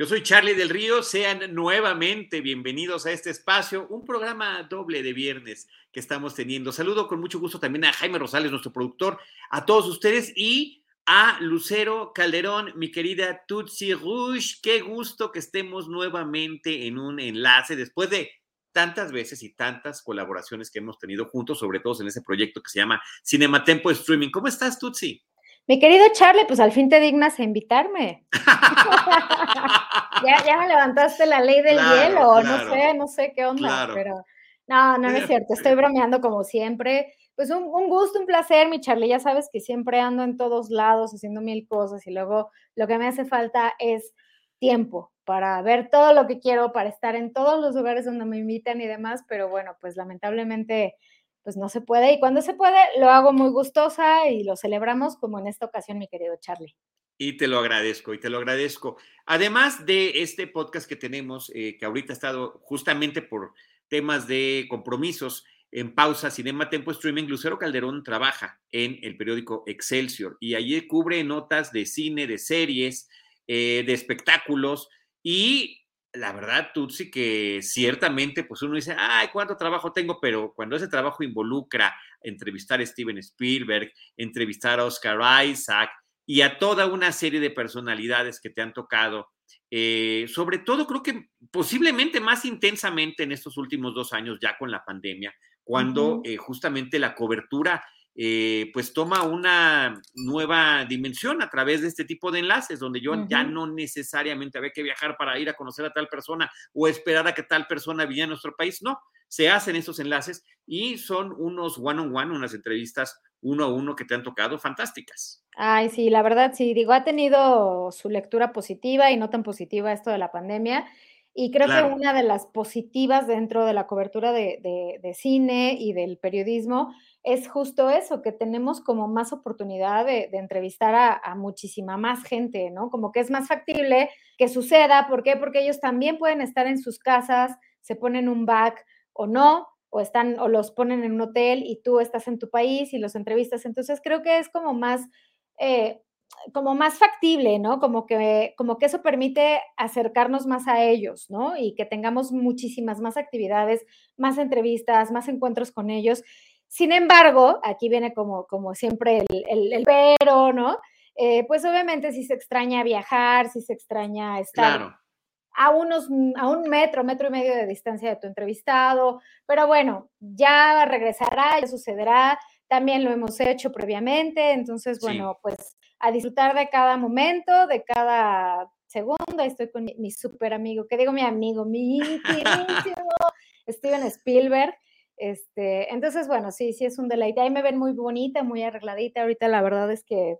Yo soy Charlie del Río, sean nuevamente bienvenidos a este espacio, un programa doble de viernes que estamos teniendo. Saludo con mucho gusto también a Jaime Rosales, nuestro productor, a todos ustedes y a Lucero Calderón, mi querida Tutsi Rouge. Qué gusto que estemos nuevamente en un enlace después de tantas veces y tantas colaboraciones que hemos tenido juntos, sobre todo en ese proyecto que se llama Cinema Tempo Streaming. ¿Cómo estás, Tutsi? Mi querido Charlie, pues al fin te dignas a invitarme. ya, ya me levantaste la ley del hielo, no sé, no sé qué onda, pero no, no, es cierto, estoy bromeando como siempre. Pues un, un, gusto, un placer, mi Charlie, ya sabes que siempre ando en todos lados haciendo mil cosas y luego lo que me hace falta es tiempo para ver todo lo que quiero, para estar en todos los lugares donde me invitan y demás, pero bueno, pues lamentablemente pues no se puede. Y cuando se puede, lo hago muy gustosa y lo celebramos como en esta ocasión, mi querido Charlie. Y te lo agradezco, y te lo agradezco. Además de este podcast que tenemos, eh, que ahorita ha estado justamente por temas de compromisos en pausa, Cinema Tempo Streaming, Lucero Calderón trabaja en el periódico Excelsior y allí cubre notas de cine, de series, eh, de espectáculos y la verdad, Tutsi, que ciertamente, pues uno dice, ay, cuánto trabajo tengo, pero cuando ese trabajo involucra entrevistar a Steven Spielberg, entrevistar a Oscar Isaac y a toda una serie de personalidades que te han tocado, eh, sobre todo creo que posiblemente más intensamente en estos últimos dos años, ya con la pandemia, cuando eh, justamente la cobertura eh, pues toma una nueva dimensión a través de este tipo de enlaces, donde yo ya no necesariamente había que viajar para ir a conocer a tal persona o esperar a que tal persona viniera a nuestro país, no, se hacen esos enlaces y son unos one-on-one, unas entrevistas uno a uno que te han tocado fantásticas. Ay, sí, la verdad, sí, digo, ha tenido su lectura positiva y no tan positiva esto de la pandemia. Y creo que una de las positivas dentro de la cobertura de, de, cine y del periodismo es justo eso, que tenemos como más oportunidad de, entrevistar a, muchísima más gente, ¿no? Como que es más factible que suceda. ¿Por qué? Porque ellos también pueden estar en sus casas, se ponen un back o no, o están, o los ponen en un hotel y tú estás en tu país y los entrevistas. Entonces creo que es como más eh, como más factible, ¿no? Como que, como que eso permite acercarnos más a ellos, ¿no? Y que tengamos muchísimas más actividades, más entrevistas, más encuentros con ellos. Sin embargo, aquí viene como, como siempre el, el, pero, ¿no? Eh, pues obviamente si se extraña viajar, si se extraña estar a unos, a un metro, metro y medio de distancia de tu entrevistado, pero bueno, ya regresará, ya sucederá, también lo hemos hecho previamente, entonces, bueno, pues a disfrutar de cada momento, de cada segundo. Estoy con mi, mi súper amigo, que digo mi amigo, mi intimísimo Steven Spielberg. Este, entonces, bueno, sí, sí es un deleite. Ahí me ven muy bonita, muy arregladita. Ahorita la verdad es que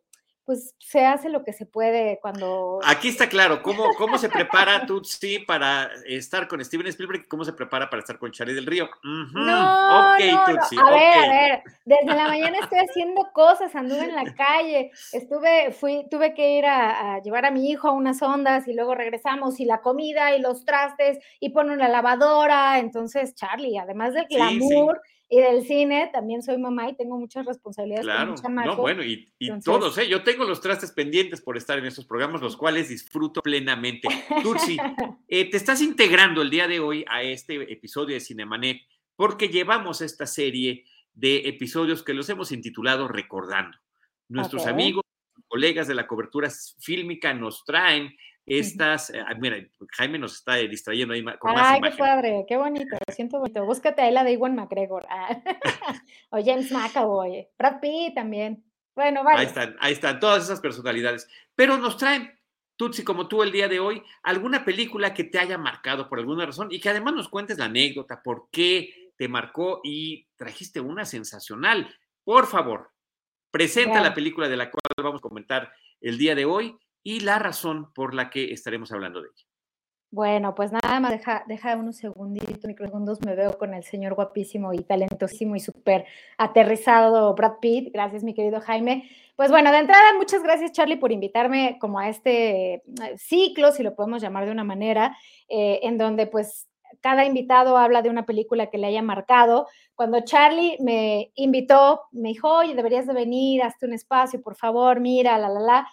pues se hace lo que se puede cuando... Aquí está claro, ¿cómo, cómo se prepara Tutsi para estar con Steven Spielberg? ¿Cómo se prepara para estar con Charlie del Río? No, okay, no, Tutsi, A ver, a ver, desde la mañana estoy haciendo cosas, anduve en la calle, estuve, fui, tuve que ir a, llevar a mi hijo a unas ondas y luego regresamos y la comida y los trastes y poner la lavadora, entonces Charlie, además del glamour... Y del cine, también soy mamá y tengo muchas responsabilidades claro. No, bueno, y, todos, ¿eh? Yo tengo los trastes pendientes por estar en estos programas, los cuales disfruto plenamente. Tursi, eh, te estás integrando el día de hoy a este episodio de Cinemanet porque llevamos esta serie de episodios que los hemos intitulado Recordando. Nuestros amigos, colegas de la cobertura fílmica nos traen estas, eh, mira, Jaime nos está distrayendo ahí con más Ay, qué padre, qué bonito, siento bonito. Búscate ahí la de Iwan McGregor, ah, o James McAvoy, Brad Pitt también. Bueno, vale. Ahí están, ahí están, todas esas personalidades. Pero nos traen, Tutsi, como tú el día de hoy, alguna película que te haya marcado por alguna razón y que además nos cuentes la anécdota, por qué te marcó y trajiste una sensacional. Por favor, presenta la película de la cual vamos a comentar el día de hoy y la razón por la que estaremos hablando de ella. Bueno, pues nada más deja, deja unos segunditos, microsegundos, me veo con el señor guapísimo y talentosísimo y súper aterrizado Brad Pitt. Gracias, mi querido Jaime. Pues bueno, de entrada, muchas gracias, Charlie, por invitarme como a este eh, ciclo, si lo podemos llamar de una manera, eh, en donde pues cada invitado habla de una película que le haya marcado. Cuando Charlie me invitó, me dijo, oye, deberías de venir, hazte un espacio, por favor, mira, la, la, la.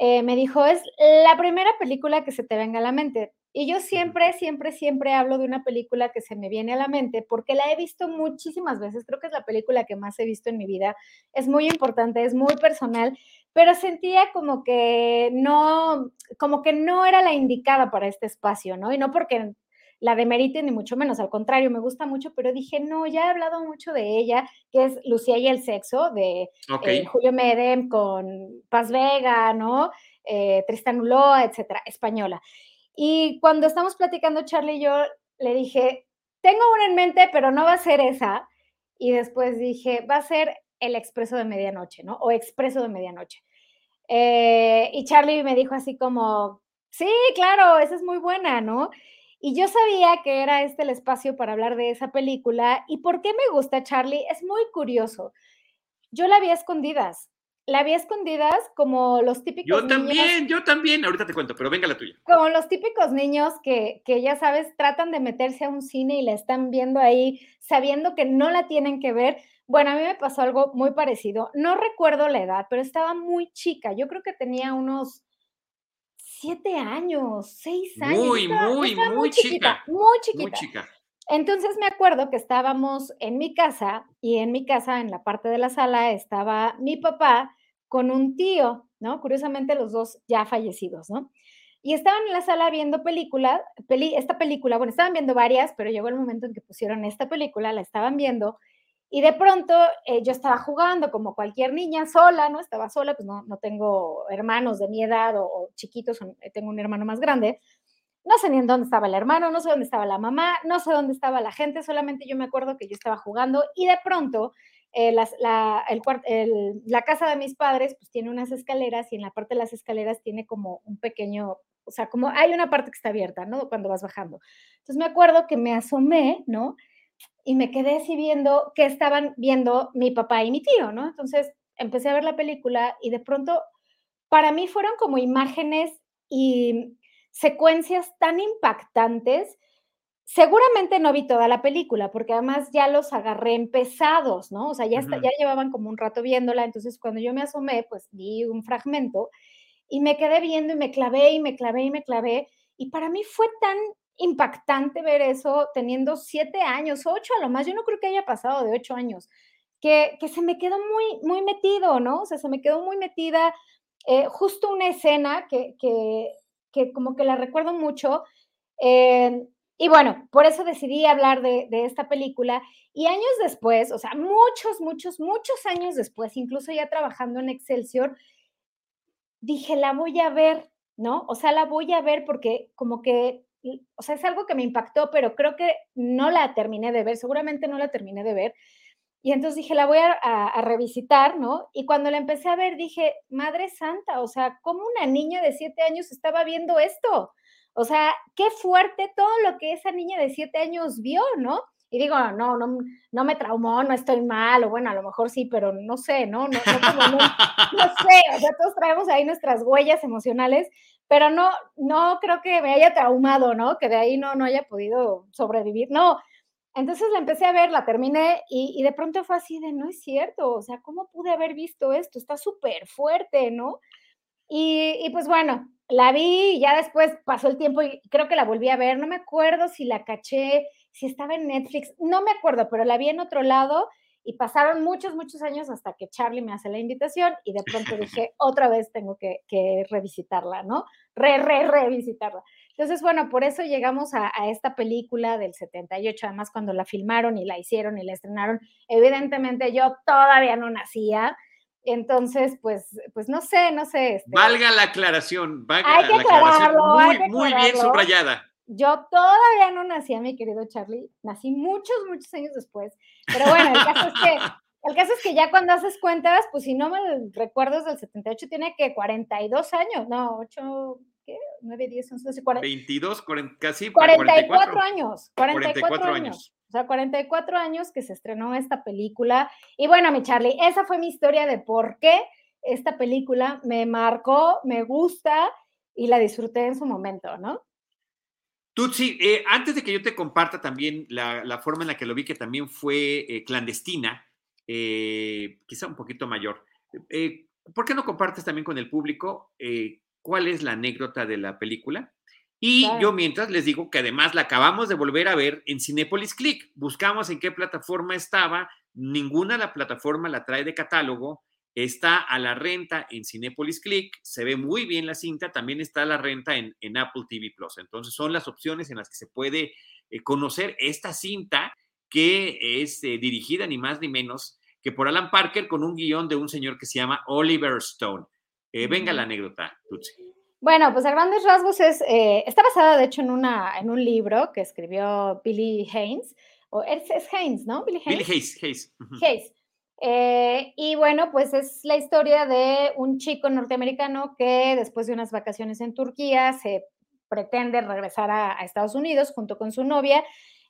Eh, me dijo, es la primera película que se te venga a la mente. Y yo siempre, siempre, siempre hablo de una película que se me viene a la mente porque la he visto muchísimas veces. Creo que es la película que más he visto en mi vida. Es muy importante, es muy personal, pero sentía como que no, como que no era la indicada para este espacio, ¿no? Y no porque la demerite ni mucho menos, al contrario, me gusta mucho, pero dije, no, ya he hablado mucho de ella, que es Lucía y el sexo, de eh, Julio Medem con Paz Vega, ¿no? Eh, Tristan Uloa, etcétera, española. Y cuando estamos platicando, Charlie y yo, le dije, tengo una en mente, pero no va a ser esa. Y después dije, va a ser el expreso de medianoche, ¿no? O expreso de medianoche. Eh, y Charlie me dijo así como, sí, claro, esa es muy buena, ¿no? Y yo sabía que era este el espacio para hablar de esa película. ¿Y por qué me gusta Charlie? Es muy curioso. Yo la vi a escondidas. La vi a escondidas como los típicos. Yo también, yo también. Ahorita te cuento, pero venga la tuya. Como los típicos niños que, que ya sabes, tratan de meterse a un cine y la están viendo ahí, sabiendo que no la tienen que ver. Bueno, a mí me pasó algo muy parecido. No recuerdo la edad, pero estaba muy chica. Yo creo que tenía unos siete años, seis años. Muy, muy, muy, chiquita, Muy chiquita. Muy chica. Entonces me acuerdo que estábamos en mi casa y en mi casa, en la parte de la sala, estaba mi papá con un tío, ¿no? Curiosamente los dos ya fallecidos, ¿no? Y estaban en la sala viendo película, peli, esta película, bueno, estaban viendo varias, pero llegó el momento en que pusieron esta película, la estaban viendo y de pronto eh, yo estaba jugando como cualquier niña sola, ¿no? Estaba sola, pues no, no tengo hermanos de mi edad o, chiquitos, eh, tengo un hermano más grande. No sé ni en dónde estaba el hermano, no sé dónde estaba la mamá, no sé dónde estaba la gente, solamente yo me acuerdo que yo estaba jugando y de pronto eh, la, el, la, casa de mis padres pues tiene unas escaleras y en la parte de las escaleras tiene como un pequeño, o sea, como hay una parte que está abierta, ¿no? Cuando vas bajando. Entonces me acuerdo que me asomé, ¿no? Y me quedé así viendo qué estaban viendo mi papá y mi tío, ¿no? Entonces empecé a ver la película y de pronto para mí fueron como imágenes y secuencias tan impactantes. Seguramente no vi toda la película, porque además ya los agarré empezados, ¿no? O sea, ya, ya llevaban como un rato viéndola, entonces cuando yo me asomé, pues vi un fragmento y me quedé viendo y me clavé y me clavé y me clavé. Y para mí fue tan impactante ver eso teniendo siete años, ocho a lo más, yo no creo que haya pasado de ocho años, que, que se me quedó muy, muy metido, ¿no? O sea, se me quedó muy metida eh, justo una escena que, que, que, como que la recuerdo mucho. Eh, y bueno, por eso decidí hablar de, de, esta película. Y años después, o sea, muchos, muchos, muchos años después, incluso ya trabajando en Excelsior, dije, la voy a ver, ¿no? O sea, la voy a ver porque como que o sea, es algo que me impactó, pero creo que no la terminé de ver, seguramente no la terminé de ver. Y entonces dije, la voy a, revisitar, ¿no? Y cuando la empecé a ver, dije, Madre Santa, o sea, ¿cómo una niña de siete años estaba viendo esto? O sea, qué fuerte todo lo que esa niña de siete años vio, ¿no? Y digo, no, no, no me traumó, no estoy mal, o bueno, a lo mejor sí, pero no sé, ¿no? No, no, no, no sé, o sea, todos traemos ahí nuestras huellas emocionales, pero no, no creo que me haya traumado, ¿no? Que de ahí no, no haya podido sobrevivir. No. Entonces la empecé a ver, la terminé y, de pronto fue así de, no es cierto, o sea, ¿cómo pude haber visto esto? Está súper fuerte, ¿no? Y, y, pues bueno, la vi y ya después pasó el tiempo y creo que la volví a ver, no me acuerdo si la caché, si estaba en Netflix, no me acuerdo, pero la vi en otro lado y pasaron muchos, muchos años hasta que Charlie me hace la invitación y de pronto dije, otra vez tengo que, revisitarla, ¿no? Re, re, revisitarla. Entonces, bueno, por eso llegamos a, esta película del 78, además cuando la filmaron y la hicieron y la estrenaron, evidentemente yo todavía no nacía, entonces, pues, pues no sé, no sé. Este valga la aclaración, valga la aclaración muy, muy bien subrayada. Yo todavía no nací, mi querido Charlie, nací muchos, muchos años después, pero bueno, el caso es que, el caso es que ya cuando haces cuentas, pues si no me recuerdo, del 78 tiene que 42 años, no, 8, ¿qué? 9, 10, 11, 12, 40. 22, 40, casi 44, 44 años. 44, 44 años. O sea, 44 años que se estrenó esta película. Y bueno, mi Charlie, esa fue mi historia de por qué esta película me marcó, me gusta y la disfruté en su momento, ¿no? Tutsi, eh, antes de que yo te comparta también la, forma en la que lo vi, que también fue eh, clandestina, eh, quizá un poquito mayor, ¿por qué no compartes también con el público cuál es la anécdota de la película? Y yo mientras les digo que además la acabamos de volver a ver en Cinepolis Click. Buscamos en qué plataforma estaba, ninguna de la plataforma la trae de catálogo, está a la renta en Cinepolis Click, se ve muy bien la cinta, también está a la renta en, Apple TV Plus. Entonces son las opciones en las que se puede eh, conocer esta cinta que es eh, dirigida ni más ni menos que por Alan Parker con un guion de un señor que se llama Oliver Stone. Eh, venga la anécdota, Tutsi. Bueno, pues a grandes rasgos es, eh, está basada de hecho en, una, en un libro que escribió Billy Haynes, o es, Haynes, ¿no? Billy Haynes. Billy Hayes, Hayes. Hayes. Eh, y bueno, pues es la historia de un chico norteamericano que después de unas vacaciones en Turquía se pretende regresar a, Estados Unidos junto con su novia,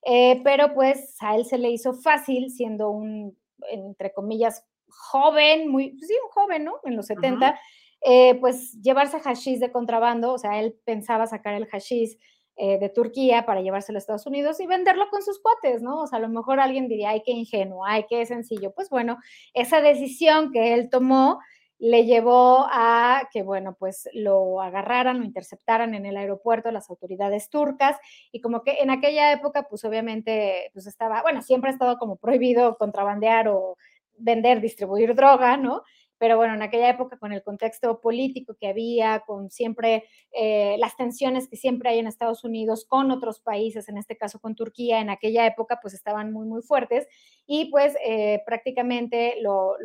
eh, pero pues a él se le hizo fácil siendo un, entre comillas, joven, muy, pues sí, un joven, ¿no? En los 70, eh, pues llevarse hashish de contrabando, o sea, él pensaba sacar el hashish eh, de Turquía para llevárselo a Estados Unidos y venderlo con sus cuates, ¿no? O sea, a lo mejor alguien diría, ay, qué ingenuo, ay, qué sencillo. Pues bueno, esa decisión que él tomó le llevó a que, bueno, pues lo agarraran, lo interceptaran en el aeropuerto las autoridades turcas y como que en aquella época, pues obviamente, pues estaba, bueno, siempre ha estado como prohibido contrabandear o vender, distribuir droga, ¿no? Pero bueno, en aquella época con el contexto político que había, con siempre eh, las tensiones que siempre hay en Estados Unidos con otros países, en este caso con Turquía, en aquella época pues estaban muy, muy fuertes y pues eh, prácticamente lo,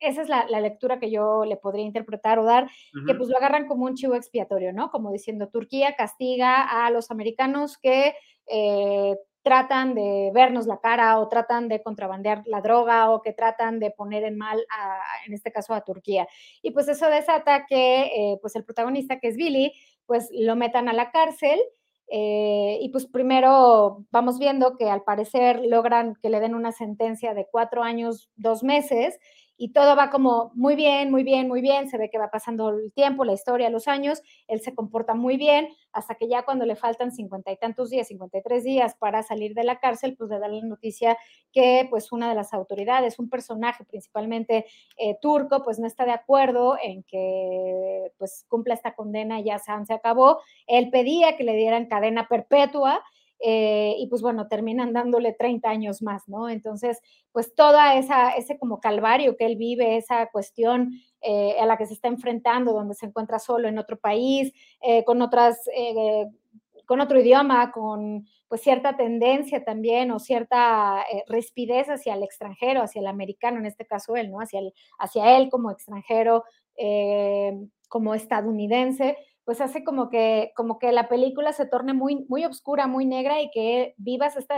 esa es la, lectura que yo le podría interpretar o dar, que pues lo agarran como un chivo expiatorio, ¿no? Como diciendo, Turquía castiga a los americanos que eh, tratan de vernos la cara o tratan de contrabandear la droga o que tratan de poner en mal, a, en este caso, a Turquía. Y pues eso desata que eh, pues el protagonista, que es Billy, pues lo metan a la cárcel. Eh, y pues primero vamos viendo que al parecer logran que le den una sentencia de cuatro años, dos meses, y todo va como muy bien, muy bien, muy bien, se ve que va pasando el tiempo, la historia, los años, él se comporta muy bien, hasta que ya cuando le faltan cincuenta y tantos días, 53 días para salir de la cárcel, pues le da la noticia que pues una de las autoridades, un personaje principalmente eh, turco, pues no está de acuerdo en que pues cumpla esta condena, ya se acabó, él pedía que le dieran cadena perpetua, eh, y pues bueno, terminan dándole 30 años más, ¿no? Entonces, pues toda esa, ese como calvario que él vive, esa cuestión eh, a la que se está enfrentando, donde se encuentra solo en otro país, eh, con otras, con otro idioma, con pues cierta tendencia también o cierta rispidez hacia el extranjero, hacia el americano, en este caso él, ¿no? Hacia, hacia él como extranjero, como estadounidense, pues hace como que, como que la película se torne muy, muy oscura, muy negra y que vivas esta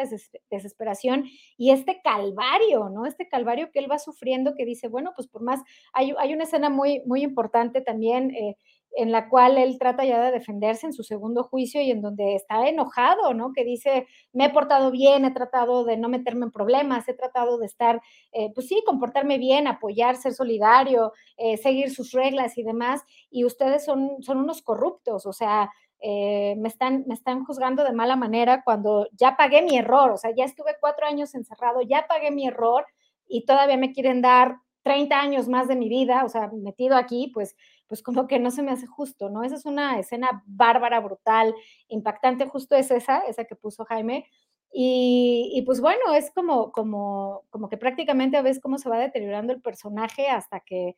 desesperación y este calvario, ¿no? Este calvario que él va sufriendo que dice, bueno, pues por más, hay, hay una escena muy, muy importante también eh, en la cual él trata ya de defenderse en su segundo juicio y en donde está enojado, ¿no? Que dice, me he portado bien, he tratado de no meterme en problemas, he tratado de estar, eh, pues sí, comportarme bien, apoyar, ser solidario, eh, seguir sus reglas y demás, y ustedes son, son unos corruptos, o sea, eh, me, están, me están juzgando de mala manera cuando ya pagué mi error, o sea, ya estuve cuatro años encerrado, ya pagué mi error y todavía me quieren dar 30 años más de mi vida, o sea, metido aquí, pues pues como que no se me hace justo, ¿no? Esa es una escena bárbara, brutal, impactante, justo es esa, esa que puso Jaime. Y, pues bueno, es como, como, como que prácticamente ves cómo se va deteriorando el personaje hasta que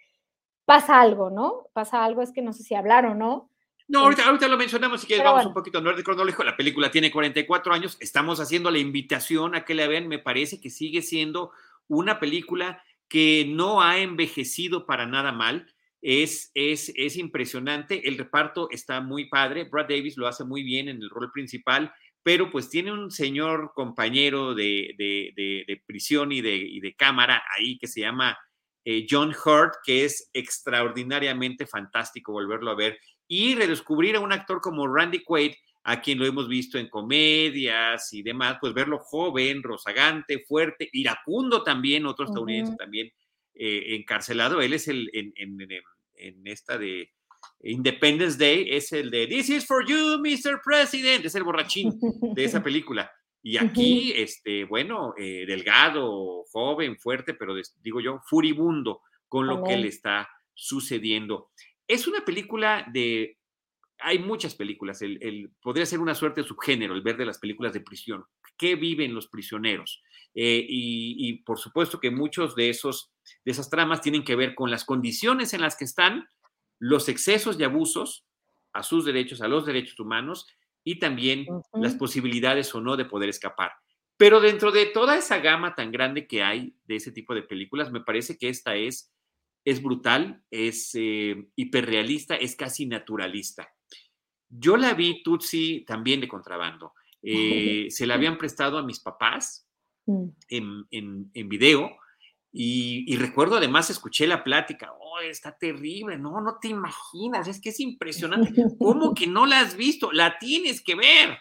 pasa algo, ¿no? Pasa algo, es que no sé si hablar o no. No, ahorita, ahorita lo mencionamos, y que vamos un poquito en orden cronológico. La película tiene 44 años, estamos haciendo la invitación a que la vean. Me parece que sigue siendo una película que no ha envejecido para nada mal es, es, es, impresionante, el reparto está muy padre, Brad Davis lo hace muy bien en el rol principal, pero pues tiene un señor compañero de, de, prisión y de, y de, cámara ahí que se llama eh, John Hurt, que es extraordinariamente fantástico volverlo a ver. y redescubrir a un actor como Randy Quaid, a quien lo hemos visto en comedias y demás, pues verlo joven, rozagante, fuerte, iracundo también, otro estadounidense también eh, encarcelado. Él es el en, en, esta de Independence Day, es el de This is for you, Mr. President, es el borrachín de esa película. Y aquí, este, bueno, eh, delgado, joven, fuerte, pero digo yo, furibundo con lo que le está sucediendo. Es una película de hay muchas películas, el, podría ser una suerte de subgénero el ver de las películas de prisión. ¿Qué viven los prisioneros? Eh, y, por supuesto que muchos de, esos, de esas tramas tienen que ver con las condiciones en las que están, los excesos y abusos a sus derechos, a los derechos humanos y también las posibilidades o no de poder escapar. Pero dentro de toda esa gama tan grande que hay de ese tipo de películas, me parece que esta es, es brutal, es eh, hiperrealista, es casi naturalista. Yo la vi Tutsi también de contrabando. Eh, se la habían prestado a mis papás mm. en, en, video y, recuerdo además, escuché la plática, oh, está terrible, no, no te imaginas, es que es impresionante. ¿Cómo que no la has visto? La tienes que ver.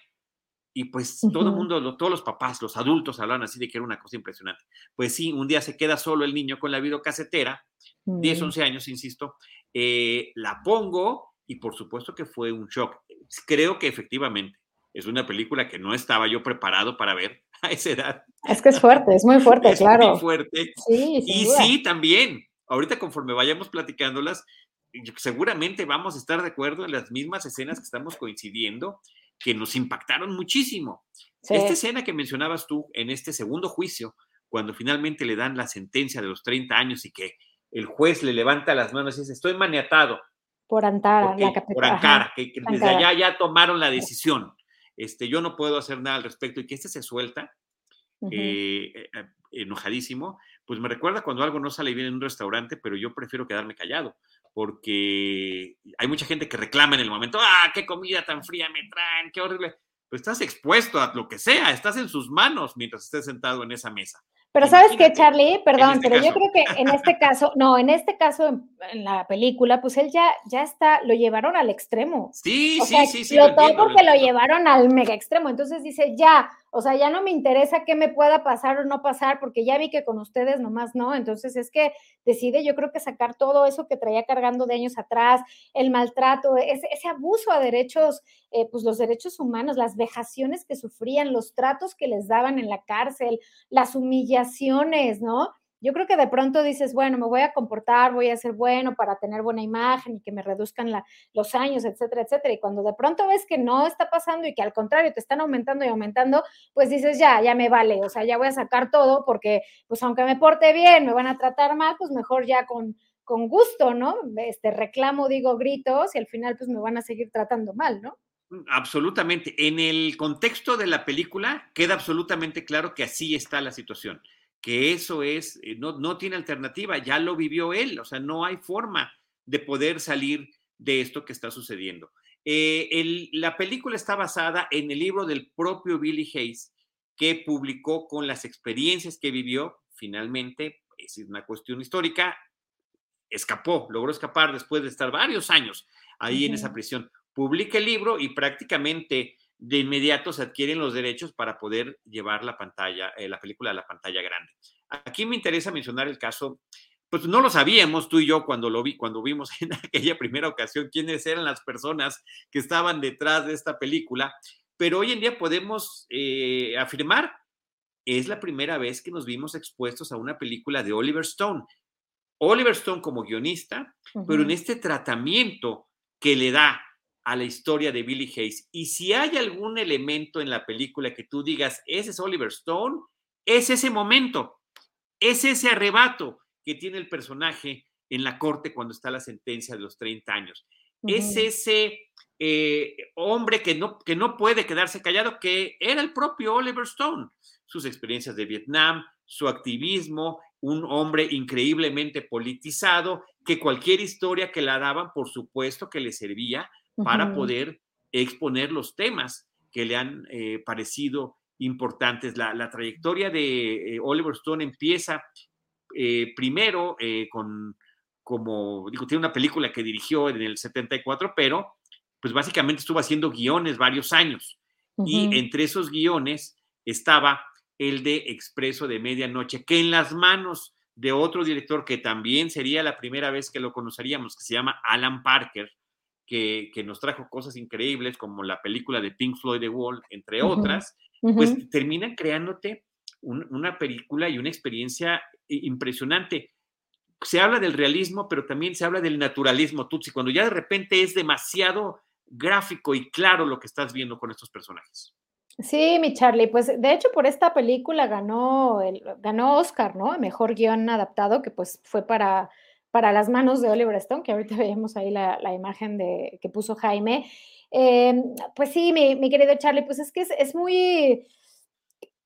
Y pues todo el mundo, todos los papás, los adultos hablan así de que era una cosa impresionante. Pues sí, un día se queda solo el niño con la videocasetera, 10, 11 mm. años, insisto, eh, la pongo y por supuesto que fue un shock. Creo que efectivamente es una película que no estaba yo preparado para ver a esa edad. Es que es fuerte, es muy fuerte, es claro. Muy fuerte. Sí, y sí, también, ahorita conforme vayamos platicándolas, seguramente vamos a estar de acuerdo en las mismas escenas que estamos coincidiendo, que nos impactaron muchísimo. Esta escena que mencionabas tú en este segundo juicio, cuando finalmente le dan la sentencia de los 30 años y que el juez le levanta las manos y dice, estoy maniatado, por Antara, la capital. Por Ankara, que, desde allá ya tomaron la decisión. Este, yo no puedo hacer nada al respecto y que este se suelta, eh, eh, eh, enojadísimo, pues me recuerda cuando algo no sale bien en un restaurante, pero yo prefiero quedarme callado, porque hay mucha gente que reclama en el momento, ah, qué comida tan fría me traen, qué horrible. Pues estás expuesto a lo que sea, estás en sus manos mientras estés sentado en esa mesa. Pero sabes qué, Charlie, perdón, este pero yo creo que en este caso, no, en este caso, en, la película, pues él ya, ya está, lo llevaron al extremo. Sí, sí, sí, sí. Lo, todo porque lo llevaron al mega extremo. Entonces dice, ya, o sea, ya no me interesa qué me pueda pasar o no pasar, porque ya vi que con ustedes nomás no. Entonces es que decide, yo creo que sacar todo eso que traía cargando de años atrás, el maltrato, ese, abuso a derechos, eh, pues los derechos humanos, las vejaciones que sufrían, los tratos que les daban en la cárcel, las humillaciones, ¿no? Yo creo que de pronto dices, bueno, me voy a comportar, voy a ser bueno para tener buena imagen y que me reduzcan los años, etcétera, etcétera. Y cuando de pronto ves que no está pasando y que al contrario te están aumentando y aumentando, pues dices, ya, ya me vale, o sea, ya voy a sacar todo porque, pues aunque me porte bien, me van a tratar mal, pues mejor ya con, con gusto, ¿no? Este reclamo, digo, gritos y al final pues me van a seguir tratando mal, ¿no? Absolutamente. En el contexto de la película queda absolutamente claro que así está la situación que eso es, eh, no, no tiene alternativa, ya lo vivió él, o sea, no hay forma de poder salir de esto que está sucediendo. Eh, la película está basada en el libro del propio Billy Hayes, que publicó con las experiencias que vivió. Finalmente, es una cuestión histórica, escapó, logró escapar después de estar varios años ahí en esa prisión. Publica el libro y prácticamente de inmediato se adquieren los derechos para poder llevar la pantalla, eh, la película a la pantalla grande. Aquí me interesa mencionar el caso, pues no lo sabíamos tú y yo cuando lo vi, cuando vimos en aquella primera ocasión quiénes eran las personas que estaban detrás de esta película, pero hoy en día podemos eh, afirmar, es la primera vez que nos vimos expuestos a una película de Oliver Stone. Oliver Stone como guionista, pero en este tratamiento que le da a la historia de Billy Hayes. Y si hay algún elemento en la película que tú digas, ese es Oliver Stone, es ese momento, es ese arrebato que tiene el personaje en la corte cuando está la sentencia de los 30 años. Es ese eh, hombre que no, que no puede quedarse callado, que era el propio Oliver Stone. Sus experiencias de Vietnam, su activismo, un hombre increíblemente politizado, que cualquier historia que la daban, por supuesto que le servía para poder exponer los temas que le han eh, parecido importantes. La, trayectoria de eh, Oliver Stone empieza eh, primero con, como digo, tiene una película que dirigió en el 74, pero pues básicamente estuvo haciendo guiones varios años. Y entre esos guiones estaba el de Expreso de Medianoche, que en las manos de otro director que también sería la primera vez que lo conoceríamos, que se llama Alan Parker, que, nos trajo cosas increíbles como la película de Pink Floyd The Wall, entre otras, pues terminan creándote una película y una experiencia impresionante. Se habla del realismo, pero también se habla del naturalismo, Tutsi, cuando ya de repente es demasiado gráfico y claro lo que estás viendo con estos personajes. Sí, mi Charlie, pues de hecho por esta película ganó, el, ganó Oscar, ¿no? Mejor guion adaptado, que pues fue para, para las manos de Oliver Stone, que ahorita veíamos ahí la, imagen de, que puso Jaime. Em, pues sí, mi, querido Charlie, pues es que es, muy,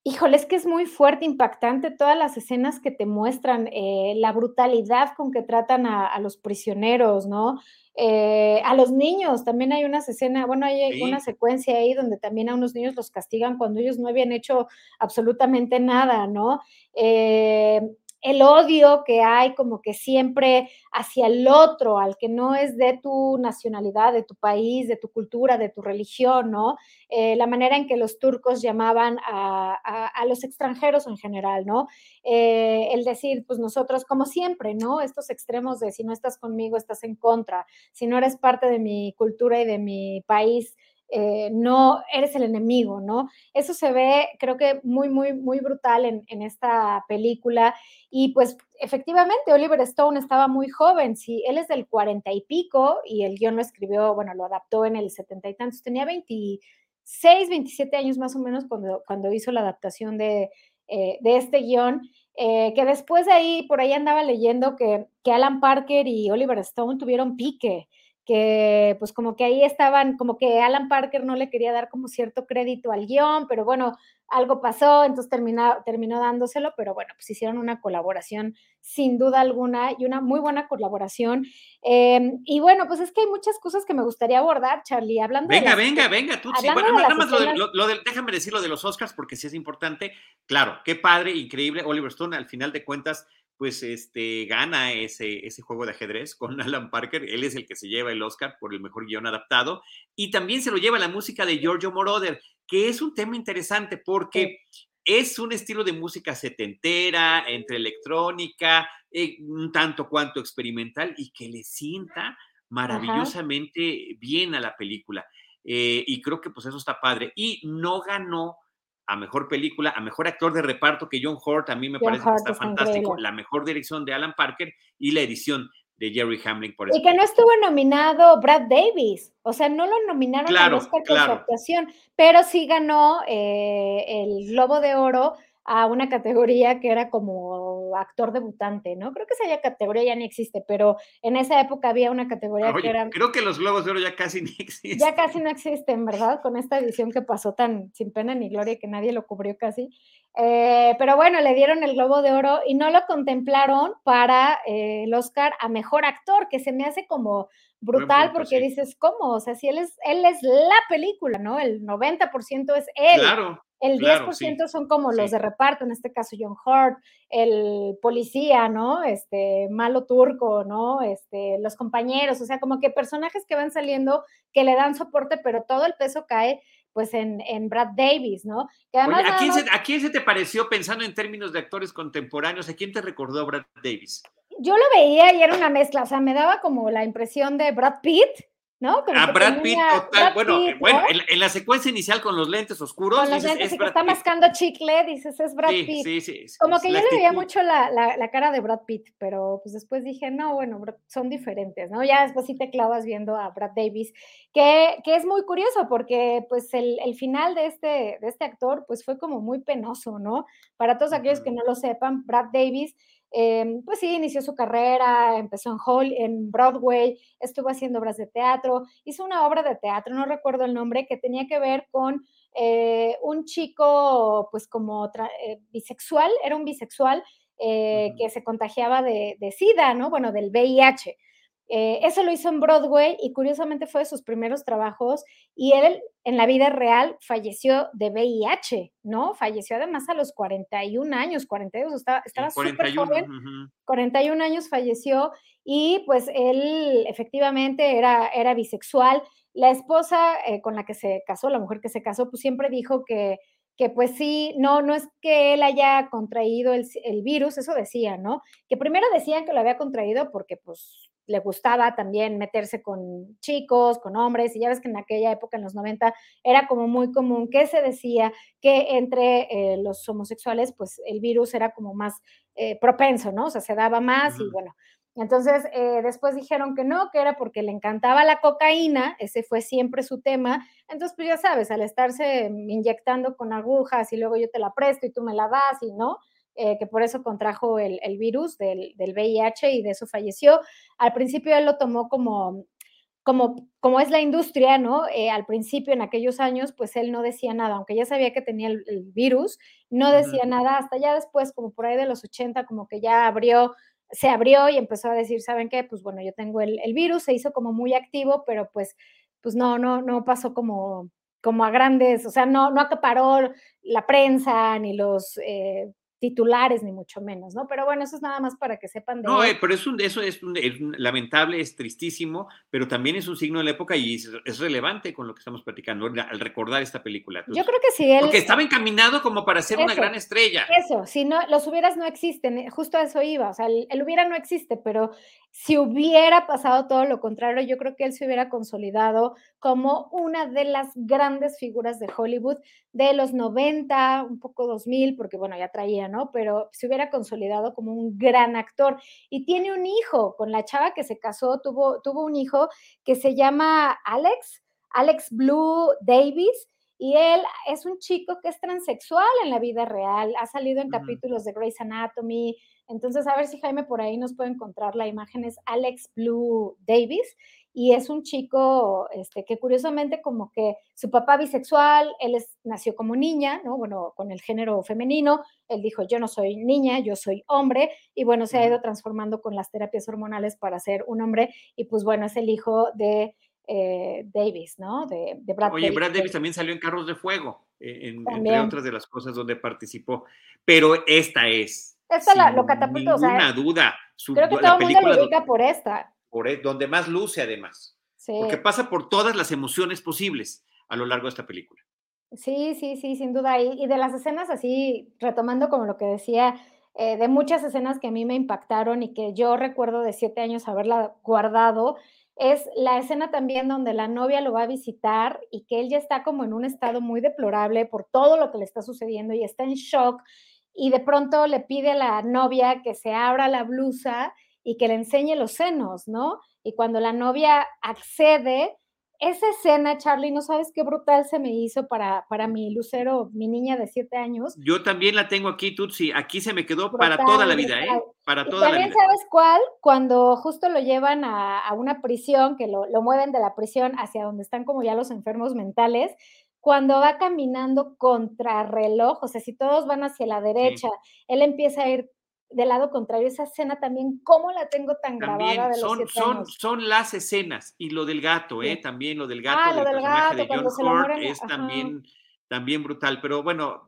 híjole, es que es muy fuerte, impactante todas las escenas que te muestran, eh, la brutalidad con que tratan a, a los prisioneros, ¿no? Eh, a los niños también hay una escena, bueno, hay una secuencia ahí donde también a unos niños los castigan cuando ellos no habían hecho absolutamente nada, ¿no? Eh, el odio que hay como que siempre hacia el otro, al que no es de tu nacionalidad, de tu país, de tu cultura, de tu religión, ¿no? Eh, la manera en que los turcos llamaban a, los extranjeros en general, ¿no? Eh, el decir, pues nosotros, como siempre, ¿no? Estos extremos de si no estás conmigo, estás en contra, si no eres parte de mi cultura y de mi país, eh, no eres el enemigo, ¿no? Eso se ve, creo que muy, muy, muy brutal en, esta película. Y pues efectivamente, Oliver Stone estaba muy joven, sí, él es del cuarenta y pico y el guion lo escribió, bueno, lo adaptó en el setenta y tantos, tenía 26, 27 años más o menos cuando, cuando hizo la adaptación de, eh, este guion. Eh, que después de ahí, por ahí andaba leyendo que, que Alan Parker y Oliver Stone tuvieron pique, que pues como que ahí estaban, como que Alan Parker no le quería dar como cierto crédito al guion, pero bueno, algo pasó, entonces terminó, terminó dándoselo, pero bueno, pues hicieron una colaboración sin duda alguna y una muy buena colaboración. Em, y bueno, pues es que hay muchas cosas que me gustaría abordar, Charlie, hablando venga, Venga, venga, tú sí. Bueno, nada más lo, déjame decir lo de los Oscars porque sí es importante. Claro, qué padre, increíble. Oliver Stone, al final de cuentas, pues este, gana ese, ese juego de ajedrez con Alan Parker. Él es el que se lleva el Oscar por el mejor guion adaptado. Y también se lo lleva la música de Giorgio Moroder, que es un tema interesante porque es un estilo de música setentera, entre electrónica, eh, un tanto cuanto experimental y que le sienta maravillosamente bien a la película. Eh, y creo que pues eso está padre. Y no ganó a mejor película, a mejor actor de reparto, que John Hurt a mí me parece que está fantástico, la mejor dirección de Alan Parker y la edición de Jerry Hamlin. Por y que no estuvo nominado Brad Davis, o sea, no lo nominaron claro, Oscar por su actuación, pero sí ganó eh, el Globo de Oro a una categoría que era como actor debutante, ¿no? Creo que esa categoría ya ni existe, pero en esa época había una categoría que era... Creo que los Globos de Oro ya casi ni existen. Ya casi no existen, ¿verdad? Con esta edición que pasó tan sin pena ni gloria que nadie lo cubrió casi. Eh, pero bueno, le dieron el Globo de Oro y no lo contemplaron para eh, el Oscar a Mejor Actor, que se me hace como brutal porque dices, ¿cómo? O sea, si él es, él es la película, ¿no? El 90% es él. Claro. El 10% son como los de reparto, en este caso John Hurt, el policía, ¿no? Este, malo turco, ¿no? Este, los compañeros, o sea, como que personajes que van saliendo que le dan soporte, pero todo el peso cae pues en, Brad Davis, ¿no? ¿a, quién se, ¿a, quién se, te pareció, pensando en términos de actores contemporáneos, a quién te recordó Brad Davis? Yo lo veía y era una mezcla, o sea, me daba como la impresión de Brad Pitt, ¿no? a Brad Pitt, total. bueno, bueno en, la secuencia inicial con los lentes oscuros. Con los lentes y que está mascando chicle, dices, es Brad Pitt. Sí, sí, Como que yo le veía mucho la, la, cara de Brad Pitt, pero pues después dije, no, bueno, son diferentes, ¿no? Ya después sí te clavas viendo a Brad Davis, que, que es muy curioso porque pues el, el, final de este, de este actor pues fue como muy penoso, ¿no? Para todos aquellos que no lo sepan, Brad Davis Em, pues sí, inició su carrera, empezó en, Hall, en Broadway, estuvo haciendo obras de teatro, hizo una obra de teatro, no recuerdo el nombre, que tenía que ver con eh, un chico, pues como eh, bisexual, era un bisexual eh, que se contagiaba de, de, SIDA, ¿no? Bueno, del VIH. Eh, eso lo hizo en Broadway y curiosamente fue de sus primeros trabajos y él en la vida real falleció de VIH, ¿no? Falleció además a los 41 años, 42, estaba, estaba súper joven, 41 años falleció y pues él efectivamente era, era bisexual, la esposa eh, con la que se casó, la mujer que se casó, pues siempre dijo que, que pues sí, no, no es que él haya contraído el, el virus, eso decía, ¿no? Que primero decían que lo había contraído porque pues le gustaba también meterse con chicos, con hombres, y ya ves que en aquella época, en los 90, era como muy común que se decía que entre eh, los homosexuales, pues el virus era como más eh, propenso, ¿no? O sea, se daba más y bueno. Entonces, eh, después dijeron que no, que era porque le encantaba la cocaína, ese fue siempre su tema. Entonces, pues ya sabes, al estarse inyectando con agujas y luego yo te la presto y tú me la das y no, eh, que por eso contrajo el, virus del, VIH y de eso falleció. Al principio él lo tomó como, como, como es la industria, ¿no? Eh, al principio, en aquellos años, pues él no decía nada, aunque ya sabía que tenía el, virus, no decía nada, hasta ya después, como por ahí de los 80, como que ya abrió, se abrió y empezó a decir, ¿saben qué? Pues bueno, yo tengo el, virus, se hizo como muy activo, pero pues, pues no, no, no pasó como como a grandes, o sea, no, no acaparó la prensa ni los eh, titulares, ni mucho menos, ¿no? Pero bueno, eso es nada más para que sepan de No, eh, pero es un, eso es, lamentable, es tristísimo, pero también es un signo de la época y es, relevante con lo que estamos platicando al recordar esta película. Yo creo que sí. Él, porque estaba encaminado como para ser una gran estrella. Eso, si no, los hubieras no existen, eh, justo a eso iba, o sea, el hubiera no existe, pero si hubiera pasado todo lo contrario, yo creo que él se hubiera consolidado como una de las grandes figuras de Hollywood de los 90, un poco 2000, porque bueno, ya traía, ¿no? Pero se hubiera consolidado como un gran actor. Y tiene un hijo con la chava que se casó, tuvo, tuvo un hijo que se llama Alex, Alex Blue Davis. Y él es un chico que es transexual en la vida real, ha salido en capítulos de Grey's Anatomy, entonces, a ver si Jaime por ahí nos puede encontrar la imagen, es Alex Blue Davis y es un chico este, que curiosamente como que su papá bisexual, él nació como niña, ¿no? Bueno, con el género femenino, él dijo, yo no soy niña, yo soy hombre, y bueno, se ha ido transformando con las terapias hormonales para ser un hombre, y pues bueno, es el hijo de eh, Davis, ¿no? De, Brad Oye, Brad Davis también salió en Carros de Fuego, eh, entre otras de las cosas donde participó, pero esta es esta la, lo catapulta, o sea. duda. creo que todo el mundo lo ubica por esta. Por e, donde más luce, además. Sí. Porque pasa por todas las emociones posibles a lo largo de esta película. Sí, sí, sí, sin duda. Y, de las escenas así, retomando como lo que decía, eh, de muchas escenas que a mí me impactaron y que yo recuerdo de siete años haberla guardado, es la escena también donde la novia lo va a visitar y que él ya está como en un estado muy deplorable por todo lo que le está sucediendo y está en shock y de pronto le pide a la novia que se abra la blusa y que le enseñe los senos, ¿no? Y cuando la novia accede, esa escena, Charlie, no sabes qué brutal se me hizo para, para mi Lucero, mi niña de siete años. Yo también la tengo aquí, Tutsi. Aquí se me quedó para toda la vida, ¿eh? Para toda la vida. También sabes cuál, cuando justo lo llevan a, una prisión, que lo, lo, mueven de la prisión hacia donde están como ya los enfermos mentales, cuando va caminando contra reloj, o sea, si todos van hacia la derecha, él empieza a ir del lado contrario, esa escena también, ¿cómo la tengo tan grabada de son, son, son las escenas, y lo del gato, ¿eh? También lo del gato, ah, del, personaje de John Ford es también, también brutal. Pero bueno,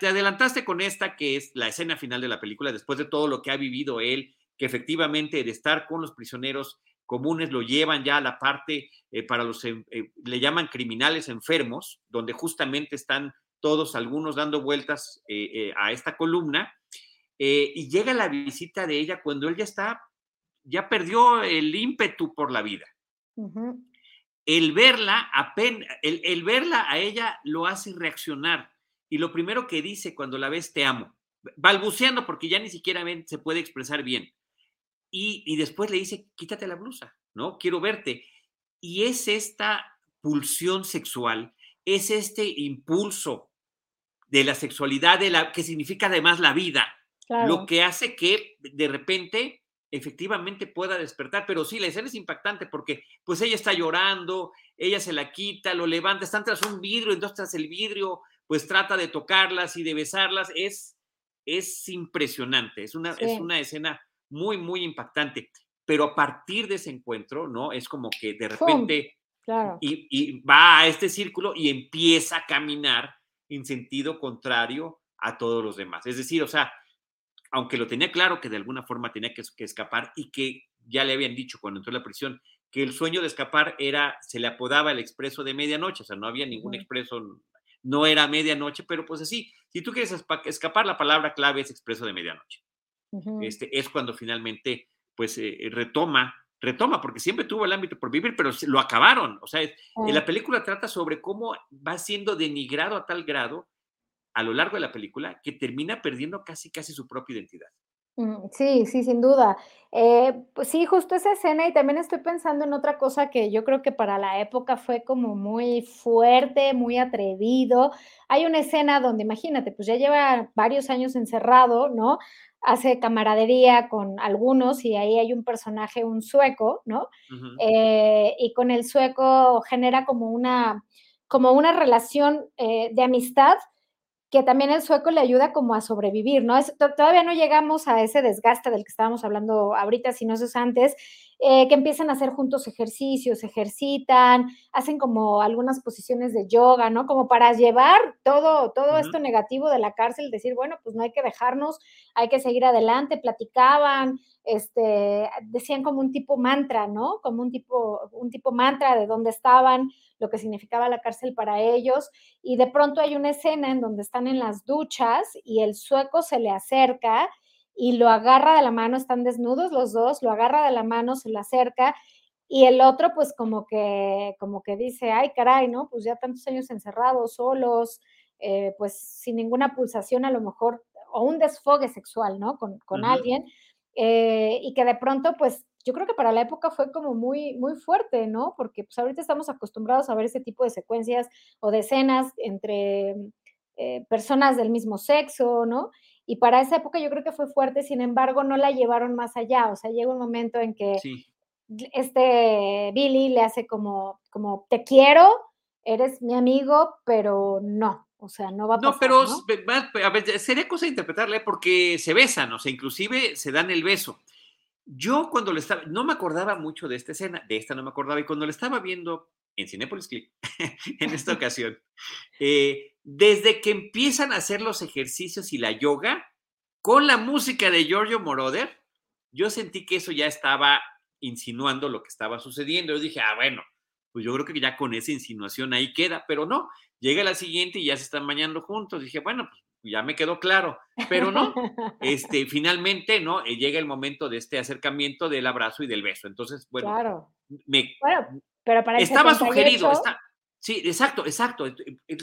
te adelantaste con esta, que es la escena final de la película, después de todo lo que ha vivido él, que efectivamente de estar con los prisioneros comunes lo llevan ya a la parte eh, para los, eh, le llaman criminales enfermos, donde justamente están todos, algunos dando vueltas eh, a esta columna, y llega la visita de ella cuando él ya está, ya perdió el ímpetu por la vida. El verla, apenas, el, el verla a ella lo hace reaccionar. Y lo primero que dice cuando la ves, te amo. Balbuceando, porque ya ni siquiera se puede expresar bien y, después le dice, quítate la blusa, ¿no? Quiero verte. Y es esta pulsión sexual, es este impulso de la sexualidad, de la, que significa además la vida, lo que hace que de repente efectivamente pueda despertar. Pero sí, la escena es impactante porque pues ella está llorando, ella se la quita, lo levanta, están tras un vidrio, entonces tras el vidrio pues trata de tocarlas y de besarlas. Es, es impresionante, es una, es una escena muy, muy impactante. Pero a partir de ese encuentro, ¿no? Es como que de repente y, va a este círculo y empieza a caminar en sentido contrario a todos los demás. Es decir, o sea, aunque lo tenía claro que de alguna forma tenía que, escapar y que ya le habían dicho cuando entró a la prisión que el sueño de escapar era, se le apodaba el expreso de medianoche, o sea, no había ningún expreso, no era medianoche, pero pues así, si tú quieres escapar, la palabra clave es expreso de medianoche. este, es cuando finalmente, pues, eh, retoma, retoma, porque siempre tuvo el ámbito por vivir, pero lo acabaron. O sea, la película trata sobre cómo va siendo denigrado a tal grado a lo largo de la película que termina perdiendo casi, casi su propia identidad. Mm, sí, sí, sin duda. Eh, pues sí, justo esa escena y también estoy pensando en otra cosa que yo creo que para la época fue como muy fuerte, muy atrevido. Hay una escena donde, imagínate, pues ya lleva varios años encerrado, ¿no? Hace camaradería con algunos y ahí hay un personaje, un sueco, ¿no? Eh, y con el sueco genera como una, como una relación eh, de amistad que también el sueco le ayuda como a sobrevivir, ¿no? todavía no llegamos a ese desgaste del que estábamos hablando ahorita, sino eso es antes, eh, que empiezan a hacer juntos ejercicios, ejercitan, hacen como algunas posiciones de yoga, ¿no? Como para llevar todo, todo esto negativo de la cárcel, decir, bueno, pues no hay que dejarnos, hay que seguir adelante, platicaban, este, decían como un tipo mantra, ¿no? Como un tipo, un tipo mantra de dónde estaban, lo que significaba la cárcel para ellos. Y de pronto hay una escena en donde están en las duchas y el sueco se le acerca y lo agarra de la mano, están desnudos los dos, lo agarra de la mano, se le acerca y el otro pues como que, como que dice, ay caray, ¿no? Pues ya tantos años encerrados, solos, eh, pues sin ninguna pulsación a lo mejor, o un desfogue sexual, ¿no? Con, con alguien. Eh, y que de pronto, pues yo creo que para la época fue como muy, muy fuerte, ¿no? Porque pues ahorita estamos acostumbrados a ver ese tipo de secuencias o de escenas entre eh, personas del mismo sexo, ¿no? Y para esa época yo creo que fue fuerte, sin embargo, no la llevaron más allá, o sea, llega un momento en que este Billy le hace como, como, te quiero, eres mi amigo, pero no, o sea, no va a pasar. No, pero a ver, sería cosa de interpretarle porque se besan, o sea, inclusive se dan el beso. Yo cuando le estaba, no me acordaba mucho de esta escena, de esta no me acordaba, y cuando le estaba viendo en Cinepolis Click, en esta ocasión, eh, desde que empiezan a hacer los ejercicios y la yoga, con la música de Giorgio Moroder, yo sentí que eso ya estaba insinuando lo que estaba sucediendo. Yo dije, ah, bueno, pues yo creo que ya con esa insinuación ahí queda, pero no, Llega la siguiente y ya se están bañando juntos. Dije, bueno, pues ya me quedó claro, pero no, este, finalmente, ¿no? Eh, llega el momento de este acercamiento del abrazo y del beso. Entonces, bueno, claro. me, pero para estaba sugerido, está, sí, exacto, exacto.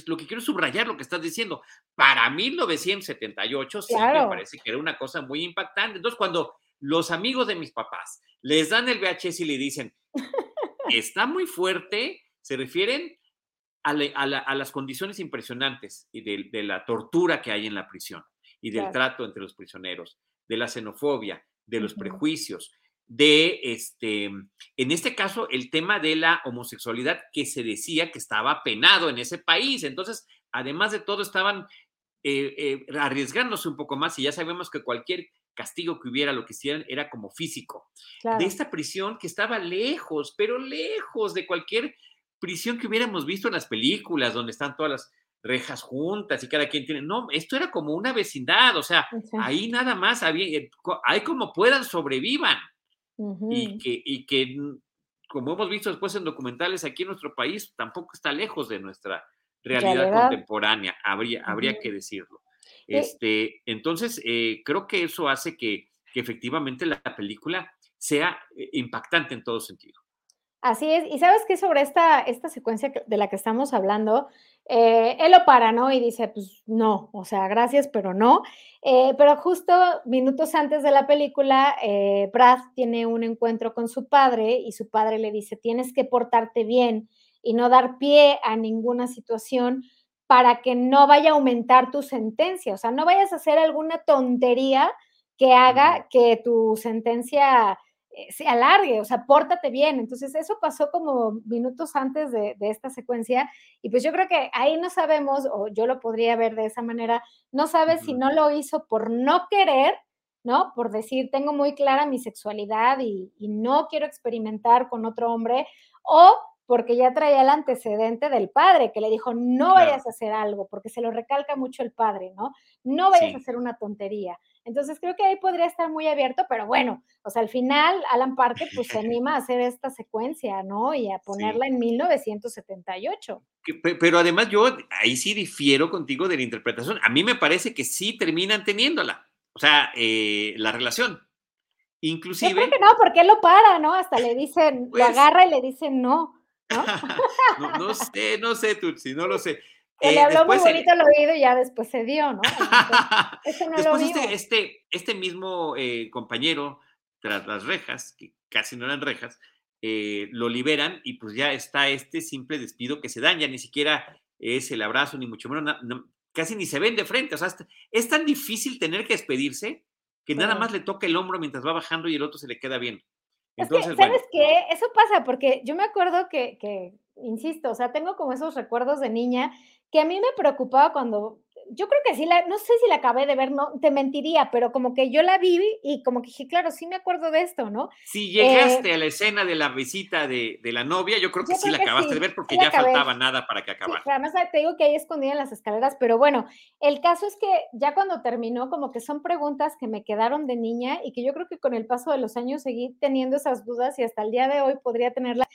Lo que quiero subrayar lo que estás diciendo. Para 1978, sí, me parece que era una cosa muy impactante. Entonces, cuando los amigos de mis papás les dan el VHS y le dicen, está muy fuerte, se refieren a, las condiciones impresionantes y de, la tortura que hay en la prisión y del trato entre los prisioneros, de la xenofobia, de los prejuicios, de este, en este caso, el tema de la homosexualidad que se decía que estaba penado en ese país. Entonces, además de todo, estaban eh, eh, arriesgándose un poco más y ya sabemos que cualquier castigo que hubiera, lo que hicieran, era como físico. De esta prisión que estaba lejos, pero lejos de cualquier prisión que hubiéramos visto en las películas, donde están todas las rejas juntas y cada quien tiene. No, esto era como una vecindad, o sea, ahí nada más había, eh, ahí como puedan sobrevivan. Y, que, y que, como hemos visto después en documentales, aquí en nuestro país tampoco está lejos de nuestra realidad, contemporánea, habría, habría que decirlo. Este, entonces, eh, creo que eso hace que, que efectivamente la película sea eh, impactante en todo sentido. Así es, y sabes que sobre esta, esta secuencia de la que estamos hablando, eh, él lo para, ¿no? Y dice, pues no, o sea, gracias, pero no. Eh, pero justo minutos antes de la película, eh, Brad tiene un encuentro con su padre y su padre le dice, tienes que portarte bien y no dar pie a ninguna situación para que no vaya a aumentar tu sentencia, o sea, no vayas a hacer alguna tontería que haga que tu sentencia se alargue, o sea, pórtate bien. Entonces, eso pasó como minutos antes de, esta secuencia y pues yo creo que ahí no sabemos, o yo lo podría ver de esa manera, no sabes si no lo hizo por no querer, ¿no? Por decir, tengo muy clara mi sexualidad y, no quiero experimentar con otro hombre, o porque ya traía el antecedente del padre que le dijo, no vayas a hacer algo, porque se lo recalca mucho el padre, ¿no? No vayas a hacer una tontería. Entonces creo que ahí podría estar muy abierto, pero bueno, o sea, al final Alan Parker pues se anima a hacer esta secuencia, ¿no? Y a ponerla en 1978. Pero además yo ahí sí difiero contigo de la interpretación. A mí me parece que sí terminan teniéndola, o sea, eh, la relación. Inclusive... Yo creo que no, porque él lo para, ¿no? Hasta le dicen, lo pues agarra y le dicen no. ¿No? no, sé, no sé, Tutsi, no lo sé. le eh, habló muy bonito al oído y ya después se dio, ¿no? después este, este, este, mismo eh, compañero, tras las rejas, que casi no eran rejas, eh, lo liberan y pues ya está este simple despido que se dan, ya ni siquiera es el abrazo, ni mucho menos, casi ni se ven de frente, o sea, es tan difícil tener que despedirse que nada más le toca el hombro mientras va bajando y el otro se le queda bien. Entonces, ¿sabes qué? Eso pasa porque yo me acuerdo que, que, insisto, o sea, tengo como esos recuerdos de niña que a mí me preocupaba cuando yo creo que sí, la, no sé si la acabé de ver, no te mentiría, pero como que yo la vi y como que dije, claro, sí me acuerdo de esto, ¿no? Si llegaste eh, a la escena de la visita de, la novia, yo creo que sí la acabaste de ver porque ya faltaba nada para que acabara. Sí, además te digo que ahí escondida en las escaleras, pero bueno, el caso es que ya cuando terminó, como que son preguntas que me quedaron de niña y que yo creo que con el paso de los años seguí teniendo esas dudas y hasta el día de hoy podría tenerla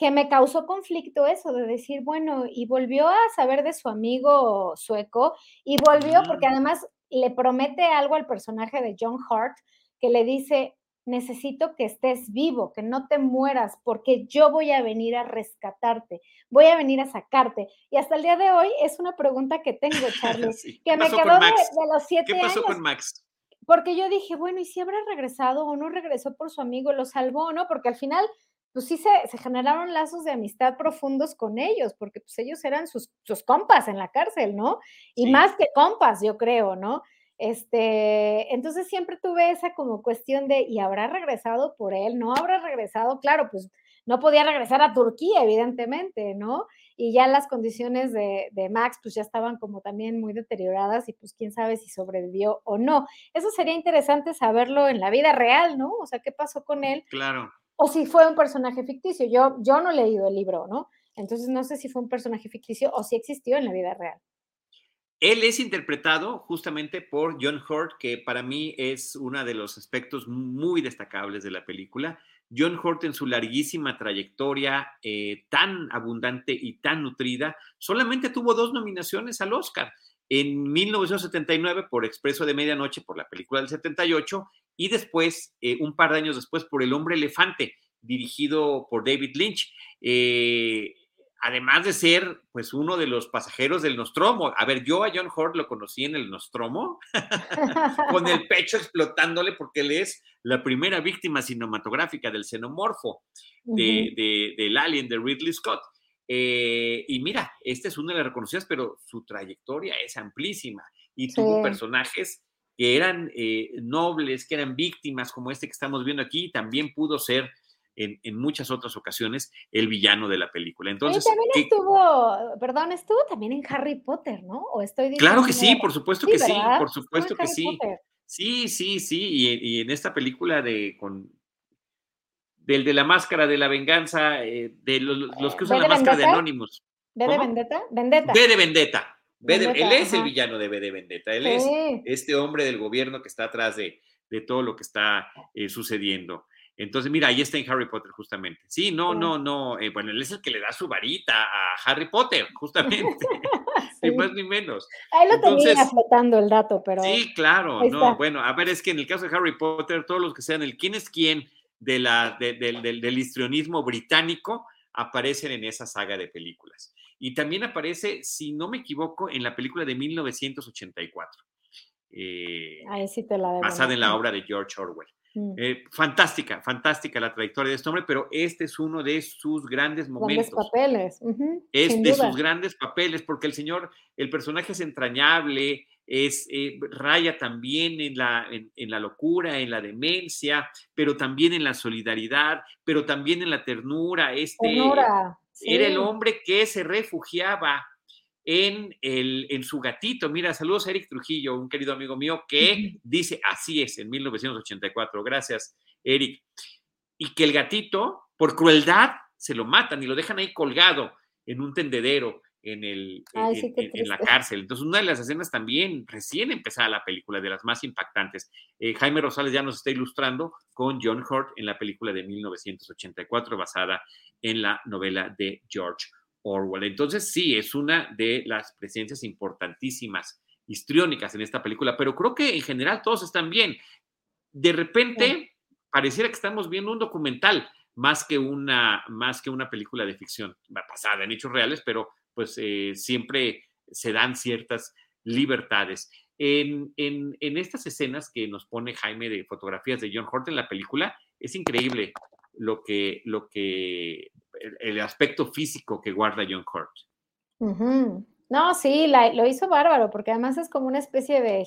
que me causó conflicto eso de decir, bueno, y volvió a saber de su amigo sueco y volvió porque además le promete algo al personaje de John Hart que le dice, necesito que estés vivo, que no te mueras, porque yo voy a venir a rescatarte, voy a venir a sacarte. Y hasta el día de hoy es una pregunta que tengo, Charlie, que me quedó de, los siete años. ¿Qué pasó con Max? Porque yo dije, bueno, ¿y si habrá regresado o no regresó por su amigo, lo salvó no? Porque al final pues sí se, generaron lazos de amistad profundos con ellos, porque pues ellos eran sus, sus compas en la cárcel, ¿no? Y más que compas, yo creo, ¿no? Este, entonces siempre tuve esa como cuestión de, ¿y habrá regresado por él? ¿No habrá regresado? Claro, pues no podía regresar a Turquía, evidentemente, ¿no? Y ya las condiciones de, de, Max, pues ya estaban como también muy deterioradas y pues quién sabe si sobrevivió o no. Eso sería interesante saberlo en la vida real, ¿no? O sea, ¿qué pasó con él? Claro o si fue un personaje ficticio. Yo, yo no he leído el libro, ¿no? Entonces no sé si fue un personaje ficticio o si existió en la vida real. Él es interpretado justamente por John Hurt, que para mí es uno de los aspectos muy destacables de la película. John Hurt en su larguísima trayectoria eh, tan abundante y tan nutrida, solamente tuvo dos nominaciones al Oscar. En 1979 por Expreso de Medianoche, por la película del 78, y después, eh, un par de años después, por El hombre elefante, dirigido por David Lynch. Eh, además de ser, pues, uno de los pasajeros del Nostromo. A ver, yo a John Hort lo conocí en el Nostromo, con el pecho explotándole, porque él es la primera víctima cinematográfica del xenomorfo de, del Alien de Ridley Scott. Eh, y mira, esta es una de las reconocidas, pero su trayectoria es amplísima y tuvo personajes que eran eh, nobles, que eran víctimas, como este que estamos viendo aquí, también pudo ser en, muchas otras ocasiones el villano de la película. Entonces, también estuvo, perdón, estuvo también en Harry Potter, ¿no? ¿O estoy claro que sí, por supuesto que sí, por supuesto que sí. Sí, sí, sí, y, en esta película de con del de la máscara de la venganza, eh, de los, que usan la máscara de Anónimos. ¿B de Vendetta? Vendetta. B de Vendetta él es el villano de B de Vendetta, él es este hombre del gobierno que está atrás de, todo lo que está eh, sucediendo. Entonces, mira, ahí está en Harry Potter justamente. Sí, no, no, no. Eh, bueno, él es el que le da su varita a Harry Potter, justamente. Ni más ni menos. Ahí lo tenía flotando el dato, pero. Sí, claro. No, bueno, a ver, es que en el caso de Harry Potter, todos los que sean el quién es quién de la, del, del histrionismo británico aparecen en esa saga de películas. Y también aparece, si no me equivoco, en la película de 1984. Eh, sí te la basada en la obra de George Orwell. Mm. Eh, fantástica, fantástica la trayectoria de este hombre, pero este es uno de sus grandes momentos. Grandes papeles. es de sus grandes papeles, porque el señor, el personaje es entrañable, es, eh, raya también en la, en, la locura, en la demencia, pero también en la solidaridad, pero también en la ternura. Este, ternura. Era el hombre que se refugiaba en, el, en su gatito. Mira, saludos a Eric Trujillo, un querido amigo mío, que dice así es en 1984. Gracias, Eric. Y que el gatito, por crueldad, se lo matan y lo dejan ahí colgado en un tendedero en, el, en, la cárcel. Entonces, una de las escenas también recién empezada la película, de las más impactantes. Eh, Jaime Rosales ya nos está ilustrando con John Hurt en la película de 1984, basada en la novela de George Orwell. Entonces, sí, es una de las presencias importantísimas, histriónicas en esta película, pero creo que en general todos están bien. De repente, pareciera que estamos viendo un documental más que una, más que una película de ficción basada en hechos reales, pero pues eh, siempre se dan ciertas libertades. En, estas escenas que nos pone Jaime de fotografías de John Hurt en la película, es increíble lo que, lo que, el, aspecto físico que guarda John Hurt. No, sí, lo hizo bárbaro, porque además es como una especie de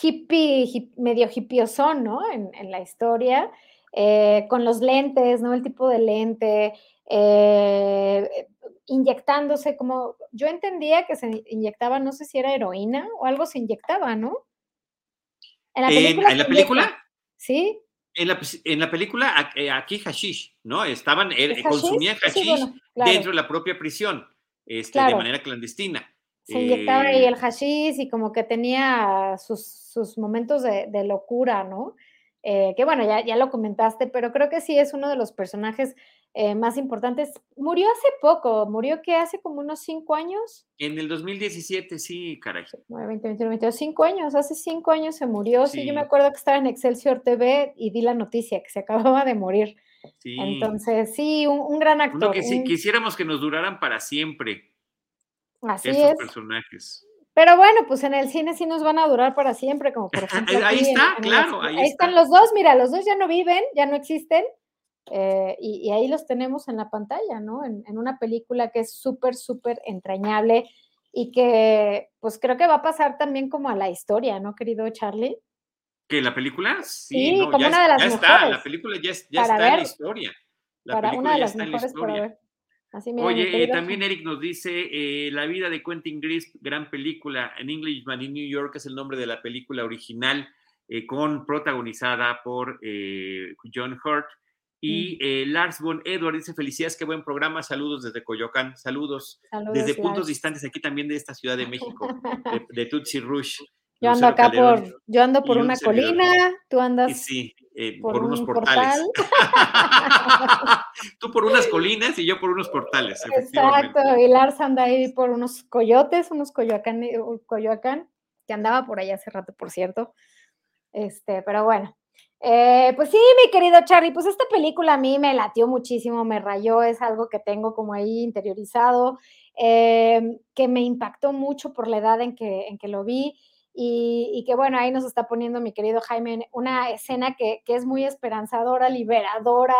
hippie, medio hippiosón, ¿no? En, en la historia, eh, con los lentes, ¿no? El tipo de lente, eh, inyectándose como, yo entendía que se inyectaba, no sé si era heroína o algo se inyectaba, ¿no? En la película. ¿En, la película? Sí. En la, en la, película, eh, aquí hashish, ¿no? Estaban, eh, consumían hashish dentro de la propia prisión, este, de manera clandestina. Se inyectaba ahí el hashish y como que tenía sus, sus momentos de, de locura, ¿no? Eh, que bueno, ya, ya lo comentaste, pero creo que sí es uno de los personajes eh, más importantes. Murió hace poco, murió que hace como unos cinco años. En el 2017, sí, caray. 20, 20, 20, cinco años, hace cinco años se murió. Sí. yo me acuerdo que estaba en Excelsior TV y di la noticia que se acababa de morir. Sí. Entonces, sí, un, gran actor. que sí, quisiéramos que nos duraran para siempre. Así estos es. personajes. Pero bueno, pues en el cine sí nos van a durar para siempre, como por ejemplo. ahí está, claro. ahí, están los dos, mira, los dos ya no viven, ya no existen. Eh, y, ahí los tenemos en la pantalla, ¿no? En, una película que es súper, súper entrañable y que pues creo que va a pasar también como a la historia, ¿no, querido Charlie? ¿Que la película? Sí, como una de las ya mejores. está, la película ya, ya está en la historia. La para una de las mejores para ver. Oye, eh, también Eric nos dice eh, La vida de Quentin Grisp, gran película. En Englishman in New York es el nombre de la película original, eh, con protagonizada por John Hurt. Y mm. Lars von Edward dice: Felicidades, qué buen programa. Saludos desde Coyoacán. Saludos, desde puntos distantes aquí también de esta Ciudad de México, de, de Tutsi Rush. Yo ando acá por, yo ando por una colina, tú andas sí, eh, por, unos portales. tú por unas colinas y yo por unos portales. Exacto, y Lars anda ahí por unos coyotes, unos coyoacán, eh, coyoacán, que andaba por ahí hace rato, por cierto. Este, pero bueno. Eh, pues sí, mi querido Charlie, pues esta película a mí me latió muchísimo, me rayó, es algo que tengo como ahí interiorizado, que me impactó mucho por la edad en que, en que lo vi y, que bueno, ahí nos está poniendo mi querido Jaime una escena que, es muy esperanzadora, liberadora,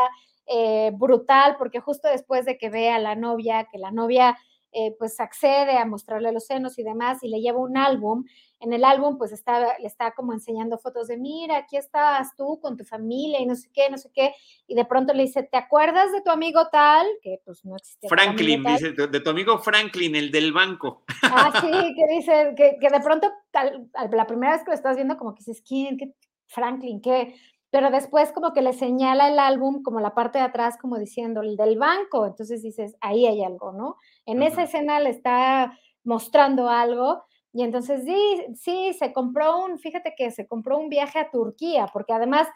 eh, brutal, porque justo después de que ve a la novia, que la novia eh, pues accede a mostrarle los senos y demás y le lleva un álbum, en el álbum pues está, le está como enseñando fotos de, mira, aquí estás tú con tu familia y no sé qué, no sé qué, y de pronto le dice, ¿te acuerdas de tu amigo tal? Que pues no existe. Franklin, dice, de tu amigo Franklin, el del banco. Ah, sí, que dice, que, que de pronto, la primera vez que lo estás viendo, como que dices, ¿quién? ¿Qué? Franklin, ¿qué? Pero después como que le señala el álbum como la parte de atrás, como diciendo, el del banco, entonces dices, ahí hay algo, ¿no? En esa escena le está mostrando algo y entonces sí, sí, se compró un, fíjate que se compró un viaje a Turquía, porque además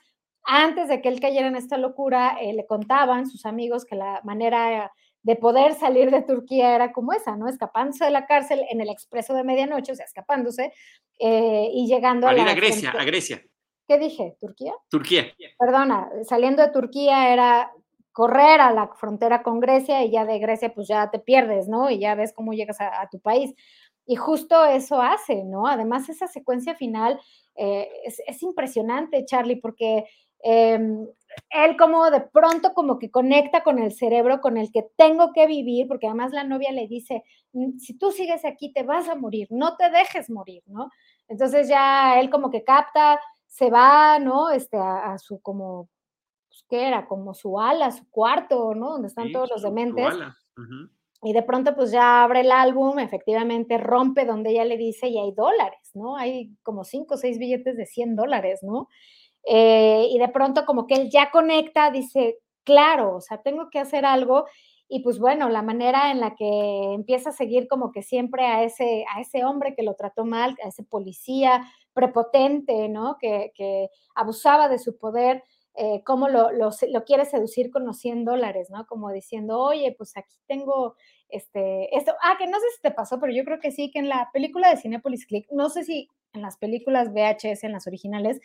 antes de que él cayera en esta locura, eh, le contaban sus amigos que la manera de poder salir de Turquía era como esa, ¿no? Escapándose de la cárcel en el expreso de medianoche, o sea, escapándose eh, y llegando a, a Grecia, a Grecia. ¿Qué dije? ¿Turquía? Turquía. Perdona, saliendo de Turquía era correr a la frontera con Grecia y ya de Grecia pues ya te pierdes, ¿no? Y ya ves cómo llegas a tu país. Y justo eso hace, ¿no? Además, esa secuencia final eh, es, impresionante, Charlie, porque em, él como de pronto como que conecta con el cerebro con el que tengo que vivir, porque además la novia le dice, mm, si tú sigues aquí te vas a morir, no te dejes morir, ¿no? Entonces ya él como que capta, se va, ¿no? Este, a, su como, pues, ¿qué era? Como su ala, su cuarto, ¿no? Donde están todos los dementes. Y de pronto pues ya abre el álbum, efectivamente rompe donde ella le dice y hay dólares, ¿no? Hay como cinco o seis billetes de 100 dólares, ¿no? Eh, y de pronto como que él ya conecta, dice, claro, o sea, tengo que hacer algo y pues bueno, la manera en la que empieza a seguir como que siempre a ese, a ese hombre que lo trató mal, a ese policía prepotente, ¿no? Que, abusaba de su poder, eh, cómo lo, lo, quiere seducir con los 100 dólares, ¿no? Como diciendo, oye, pues aquí tengo este, esto, ah, que no sé si te pasó, pero yo creo que sí, que en la película de Cinepolis Click, no sé si en las películas VHS, en las originales,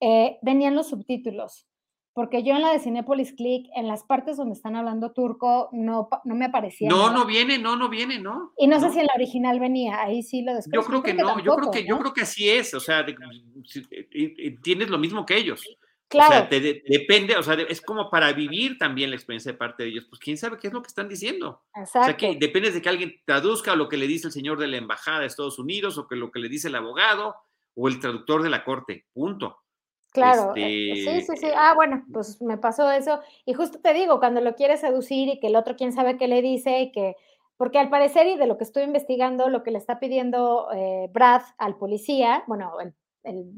eh, venían los subtítulos porque yo en la de Cinepolis Click, en las partes donde están hablando turco, no, no me aparecía. No, no viene, no, no viene, ¿no. Y no, sé si en la original venía, ahí sí lo descubrí. Yo creo que no, yo creo que, yo creo que así es, o sea, tienes lo mismo que ellos. Claro. O sea, depende, o sea, es como para vivir también la experiencia de parte de ellos. Pues quién sabe qué es lo que están diciendo. Exacto. O sea, que depende de que alguien traduzca lo que le dice el señor de la embajada de Estados Unidos o que lo que le dice el abogado o el traductor de la corte. Punto. Claro, eh, sí, sí, sí. Este ah, bueno, pues me pasó eso. Y justo te digo, cuando lo quiere seducir y que el otro quién sabe qué le dice y que, porque al parecer y de lo que estoy investigando, lo que le está pidiendo eh, Brad al policía, bueno, el,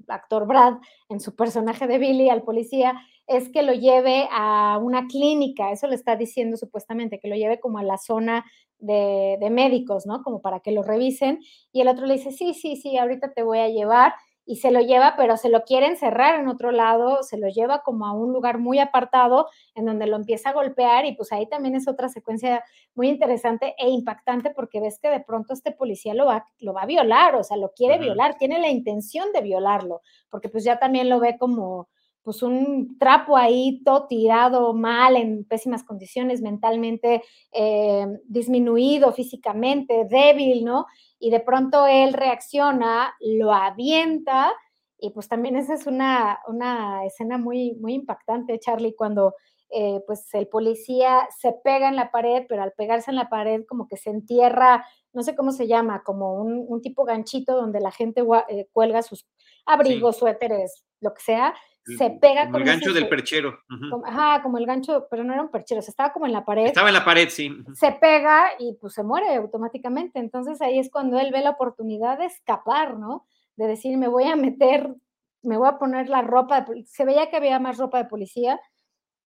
actor Brad en su personaje de Billy al policía, es que lo lleve a una clínica, eso le está diciendo supuestamente, que lo lleve como a la zona de, de médicos, ¿no? Como para que lo revisen. Y el otro le dice, sí, sí, sí, ahorita te voy a llevar y se lo lleva, pero se lo quiere encerrar en otro lado, se lo lleva como a un lugar muy apartado en donde lo empieza a golpear y pues ahí también es otra secuencia muy interesante e impactante porque ves que de pronto este policía lo va, lo va a violar, o sea, lo quiere violar, tiene la intención de violarlo, porque pues ya también lo ve como pues un trapo ahí todo tirado mal, en pésimas condiciones, mentalmente eh, disminuido físicamente, débil, ¿no? y de pronto él reacciona, lo avienta y pues también esa es una, una escena muy, muy impactante, Charlie, cuando eh, pues el policía se pega en la pared, pero al pegarse en la pared como que se entierra, no sé cómo se llama, como un, tipo ganchito donde la gente eh, cuelga sus abrigos, suéteres, lo que sea, se pega como el gancho del perchero. ajá, como el gancho, pero no era un perchero, estaba como en la pared. Estaba en la pared, sí. Se pega y pues se muere automáticamente. Entonces ahí es cuando él ve la oportunidad de escapar, ¿no? De decir, me voy a meter, me voy a poner la ropa, se veía que había más ropa de policía.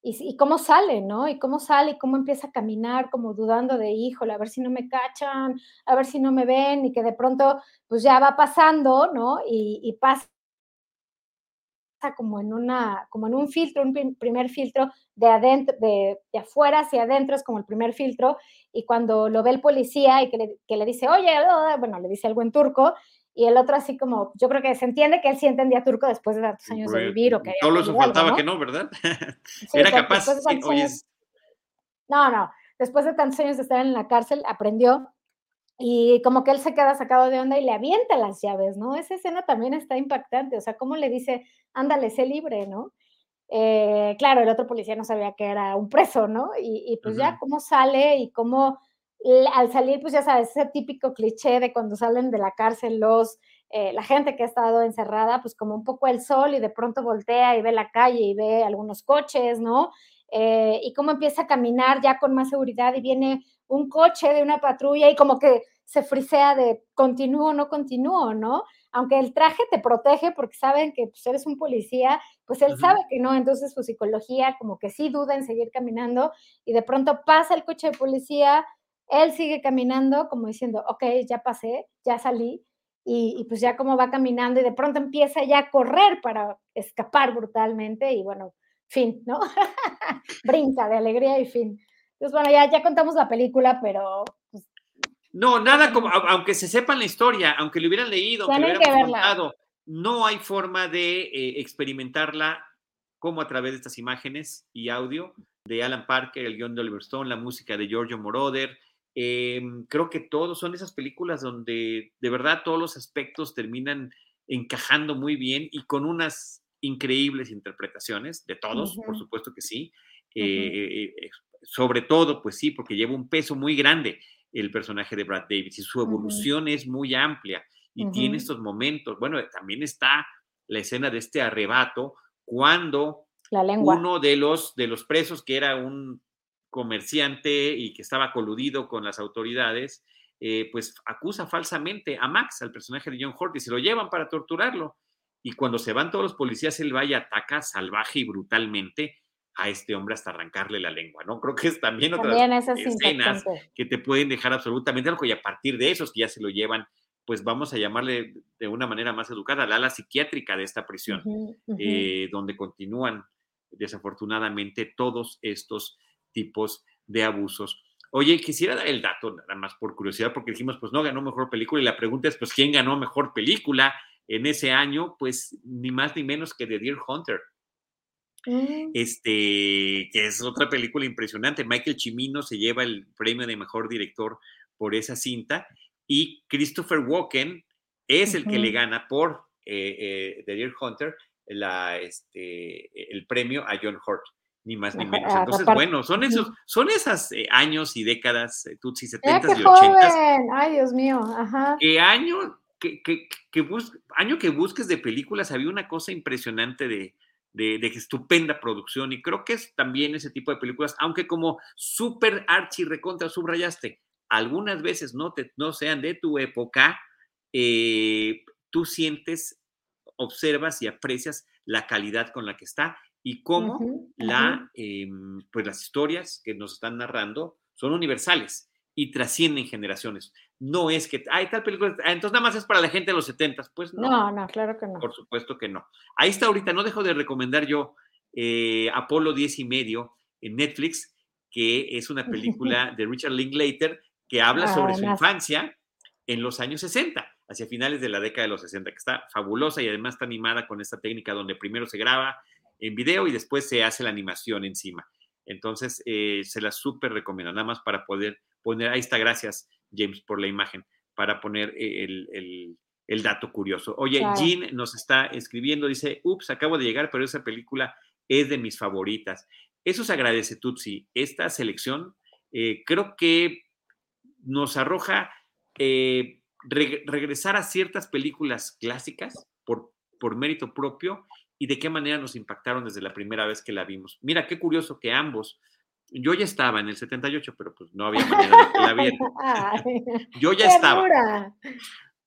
Y, y cómo sale, ¿no? Y cómo sale y cómo empieza a caminar, como dudando de, híjole, a ver si no me cachan, a ver si no me ven, y que de pronto, pues ya va pasando, ¿no? Y, y pasa como en una, como en un filtro, un primer filtro de adentro, de, afuera hacia adentro es como el primer filtro, y cuando lo ve el policía y que le, que le dice, oye, bueno, le dice algo en turco, y el otro así como, yo creo que se entiende que él sí entendía turco después de tantos años de vivir o que... Solo eso faltaba que no, ¿verdad? Era capaz. No, no, después de tantos años de estar en la cárcel, aprendió y como que él se queda sacado de onda y le avienta las llaves, ¿no? Esa escena también está impactante, o sea, cómo le dice, ándale, sé libre, ¿no? Eh, claro, el otro policía no sabía que era un preso, ¿no? Y, pues ya cómo sale y cómo al salir, pues ya sabes, ese típico cliché de cuando salen de la cárcel los, eh, la gente que ha estado encerrada, pues como un poco el sol y de pronto voltea y ve la calle y ve algunos coches, ¿no? Eh, y cómo empieza a caminar ya con más seguridad y viene un coche de una patrulla y como que se frisea de continúo o no continúo, ¿no? Aunque el traje te protege porque saben que pues, eres un policía, pues él sabe que no, entonces su psicología como que sí duda en seguir caminando y de pronto pasa el coche de policía, él sigue caminando como diciendo, ok, ya pasé, ya salí, y, y, pues ya como va caminando y de pronto empieza ya a correr para escapar brutalmente y bueno, fin, ¿no? Brinca de alegría y fin. Entonces, bueno, ya, ya contamos la película, pero... Pues, no, nada como, aunque se sepan la historia, aunque lo hubieran leído, aunque lo hubieran contado, no hay forma de eh, experimentarla como a través de estas imágenes y audio de Alan Parker, el guion de Oliver Stone, la música de Giorgio Moroder. Em, creo que todos son esas películas donde de verdad todos los aspectos terminan encajando muy bien y con unas increíbles interpretaciones de todos, por supuesto que sí. Eh, sobre todo, pues sí, porque lleva un peso muy grande el personaje de Brad Davis y su evolución es muy amplia y tiene estos momentos. Bueno, también está la escena de este arrebato cuando uno de los, de los presos, que era un comerciante y que estaba coludido con las autoridades, eh, pues acusa falsamente a Max, al personaje de John Hurt, y se lo llevan para torturarlo. Y cuando se van todos los policías, él va y ataca salvaje y brutalmente a este hombre hasta arrancarle la lengua, ¿no? Creo que es también otras escenas que te pueden dejar absolutamente algo y a partir de esos que ya se lo llevan, pues vamos a llamarle de una manera más educada, la ala psiquiátrica de esta prisión, eh, donde continúan desafortunadamente todos estos tipos de abusos. Oye, quisiera dar el dato nada más por curiosidad, porque dijimos, pues no ganó mejor película y la pregunta es, pues, ¿quién ganó mejor película en ese año? Pues ni más ni menos que The Deer Hunter. Mm. Este, que es otra película impresionante. Michael Chimino se lleva el premio de mejor director por esa cinta y Christopher Walken es el que le gana por eh, eh, The Deer Hunter la, este, el premio a John Hurt, ni más ni menos. Entonces, bueno, son esos, son esos eh, años y décadas, eh, Tutsi, 70 y 80. Ay, Dios mío, ajá. ¿Qué año que, que, que año que busques de películas había una cosa impresionante de, de, de, estupenda producción y creo que es también ese tipo de películas, aunque como súper archi recontra subrayaste, algunas veces no, te, no sean de tu época, eh, tú sientes observas y aprecias la calidad con la que está y cómo la, em, pues las historias que nos están narrando son universales y trascienden generaciones. No es que, hay tal película, ah, entonces nada más es para la gente de los 70, pues no. No, no, claro que no. Por supuesto que no. Ahí está ahorita, no dejo de recomendar yo eh, Apolo 10 y medio en Netflix, que es una película de Richard Linklater que habla sobre su infancia en los años 60 hacia finales de la década de los 60, que está fabulosa y además está animada con esta técnica donde primero se graba en video y después se hace la animación encima. Entonces, eh, se la súper recomiendo, nada más para poder poner, ahí está, gracias James por la imagen, para poner eh, el, dato curioso. Oye, Jean nos está escribiendo, dice, ups, acabo de llegar, pero esa película es de mis favoritas. Eso se agradece, Tutsi. Esta selección eh, creo que nos arroja regresar a ciertas películas clásicas por, por mérito propio y de qué manera nos impactaron desde la primera vez que la vimos. Mira, qué curioso que ambos, yo ya estaba en el 78, pero pues no había manera de que la viera. Yo ya estaba.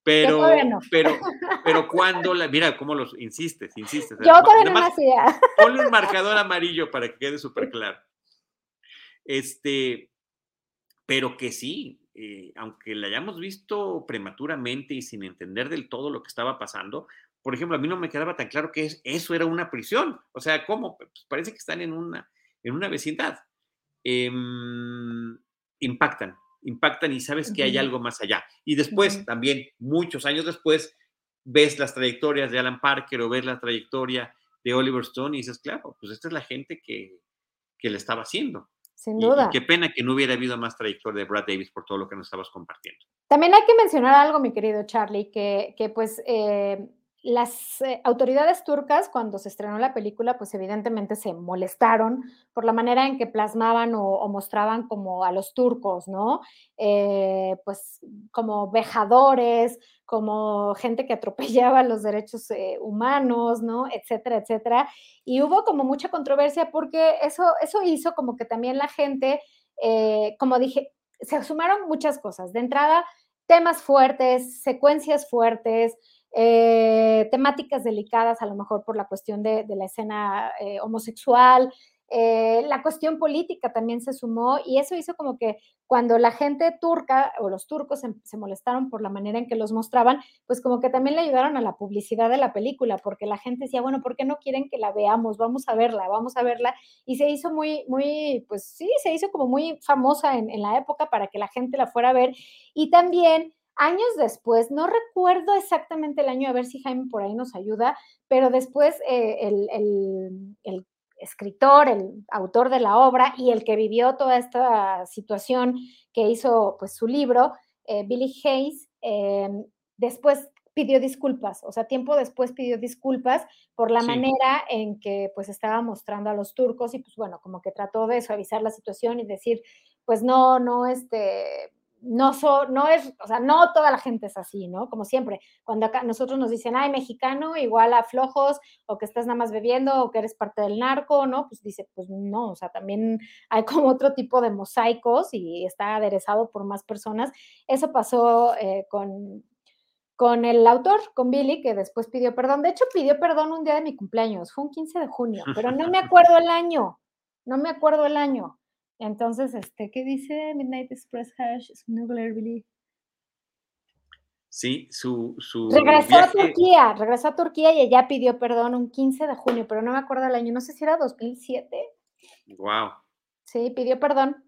Pero, pero, pero cuando la, mira cómo los insistes, insistes. Yo todavía no. Ponle un marcador amarillo para que quede súper claro. Este, pero que sí, eh, aunque la hayamos visto prematuramente y sin entender del todo lo que estaba pasando, por ejemplo, a mí no me quedaba tan claro que eso era una prisión. O sea, ¿cómo? Pues parece que están en una, en una vecindad. Em, impactan, impactan y sabes que hay algo más allá. Y después, también, muchos años después, ves las trayectorias de Alan Parker o ves la trayectoria de Oliver Stone y dices, claro, pues esta es la gente que, que le estaba haciendo. Sin duda. qué pena que no hubiera habido más trayectoria de Brad Davis por todo lo que nos estabas compartiendo. También hay que mencionar algo, mi querido Charlie, que, que pues eh, las eh, autoridades turcas, cuando se estrenó la película, pues evidentemente se molestaron por la manera en que plasmaban o, mostraban como a los turcos, ¿no? Eh, pues como vejadores, como gente que atropellaba los derechos eh, humanos, ¿no? Etcétera, etcétera. Y hubo como mucha controversia porque eso, eso hizo como que también la gente, como dije, se sumaron muchas cosas. De entrada, temas fuertes, secuencias fuertes, eh, temáticas delicadas, a lo mejor por la cuestión de, la escena eh, homosexual, eh, la cuestión política también se sumó y eso hizo como que cuando la gente turca o los turcos se, molestaron por la manera en que los mostraban, pues como que también le ayudaron a la publicidad de la película, porque la gente decía, bueno, ¿por qué no quieren que la veamos? Vamos a verla, vamos a verla. Y se hizo muy, muy, pues sí, se hizo como muy famosa en, en la época para que la gente la fuera a ver. Y también Años después, no recuerdo exactamente el año, a ver si Jaime por ahí nos ayuda, pero después eh, el, escritor, el autor de la obra y el que vivió toda esta situación que hizo pues su libro, eh, Billy Hayes, em, después pidió disculpas, o sea, tiempo después pidió disculpas por la manera en que pues estaba mostrando a los turcos y pues bueno, como que trató de suavizar la situación y decir, pues no, no, este, no, no es, o sea, no toda la gente es así, ¿no? Como siempre, cuando acá nosotros nos dicen, ay, mexicano, igual a flojos, o que estás nada más bebiendo, o que eres parte del narco, ¿no? Pues dice, pues no, o sea, también hay como otro tipo de mosaicos y está aderezado por más personas. Eso pasó eh, con, con el autor, con Billy, que después pidió perdón. De hecho, pidió perdón un día de mi cumpleaños, fue un 15 de junio, pero no me acuerdo el año. no me acuerdo el año. Entonces, este, ¿qué dice Midnight Express Hash? Sí, su, su Regresó a Turquía, regresó a Turquía y ella pidió perdón un 15 de junio, pero no me acuerdo el año, no sé si era 2007. Wow. Sí, pidió perdón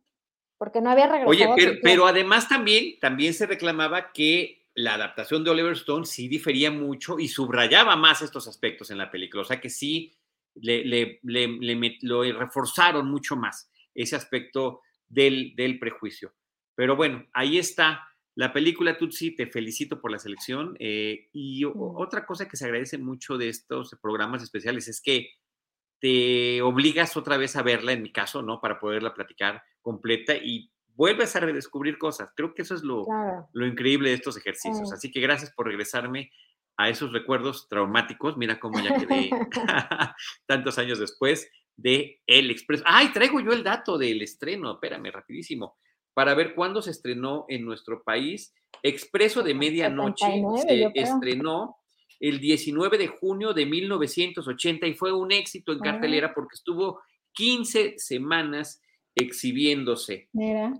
porque no había regresado. Oye, pero, pero además también, también se reclamaba que la adaptación de Oliver Stone sí difería mucho y subrayaba más estos aspectos en la película, o sea que sí le, le, le, lo reforzaron mucho más ese aspecto del, del prejuicio. Pero bueno, ahí está la película Tutsi, te felicito por la selección. Eh, y otra cosa que se agradece mucho de estos programas especiales es que te obligas otra vez a verla, en mi caso, ¿no? Para poderla platicar completa y vuelves a redescubrir cosas. Creo que eso es lo, lo increíble de estos ejercicios. Así que gracias por regresarme a esos recuerdos traumáticos. Mira cómo ya quedé tantos años después de El Expreso. ¡Ay, traigo yo el dato del estreno! Espérame, rapidísimo para ver cuándo se estrenó en nuestro país. Expreso de Medianoche se estrenó el 19 de junio de 1980 y fue un éxito en ah. cartelera porque estuvo 15 semanas exhibiéndose. Mira.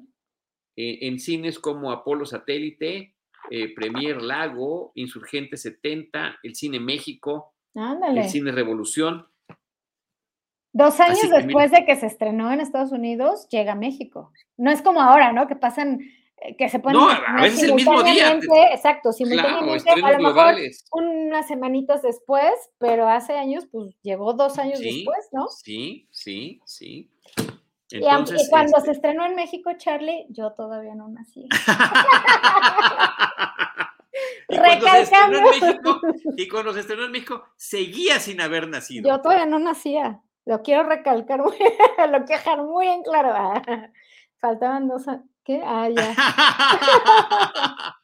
Eh, en cines como Apolo Satélite, eh, Premier Lago, Insurgente 70, el Cine México, el Cine Revolución. Dos años después de que se estrenó en Estados Unidos, llega a México. No es como ahora, ¿no? Que pasan, eh, que se ponen. No, a veces el mismo día. Exacto, simultáneamente, a lo mejor unas semanitas después, pero hace años, pues llegó dos años después, ¿no? Sí, sí, sí. Entonces, y, cuando este se estrenó en México, Charlie, yo todavía no nací. y, cuando México, y cuando se estrenó en México, seguía sin haber nacido. Yo todavía no nacía. Lo quiero recalcar, lo quiero dejar muy en claro. faltaban dos ¿Qué? Ah, ya.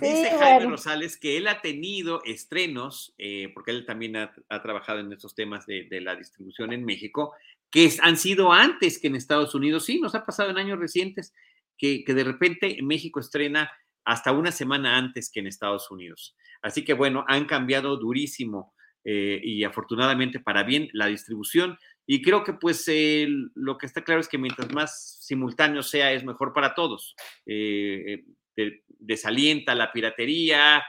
Dice Jaime Rosales que él ha tenido estrenos, eh, porque él también ha, trabajado en estos temas de, la distribución en México, que han sido antes que en Estados Unidos. Sí, nos ha pasado en años recientes que, que de repente México estrena hasta una semana antes que en Estados Unidos. Así que bueno, han cambiado durísimo eh, y afortunadamente para bien la distribución. Y creo que pues lo que está claro es que mientras más simultáneo sea es mejor para todos. Eh, eh, desalienta la piratería,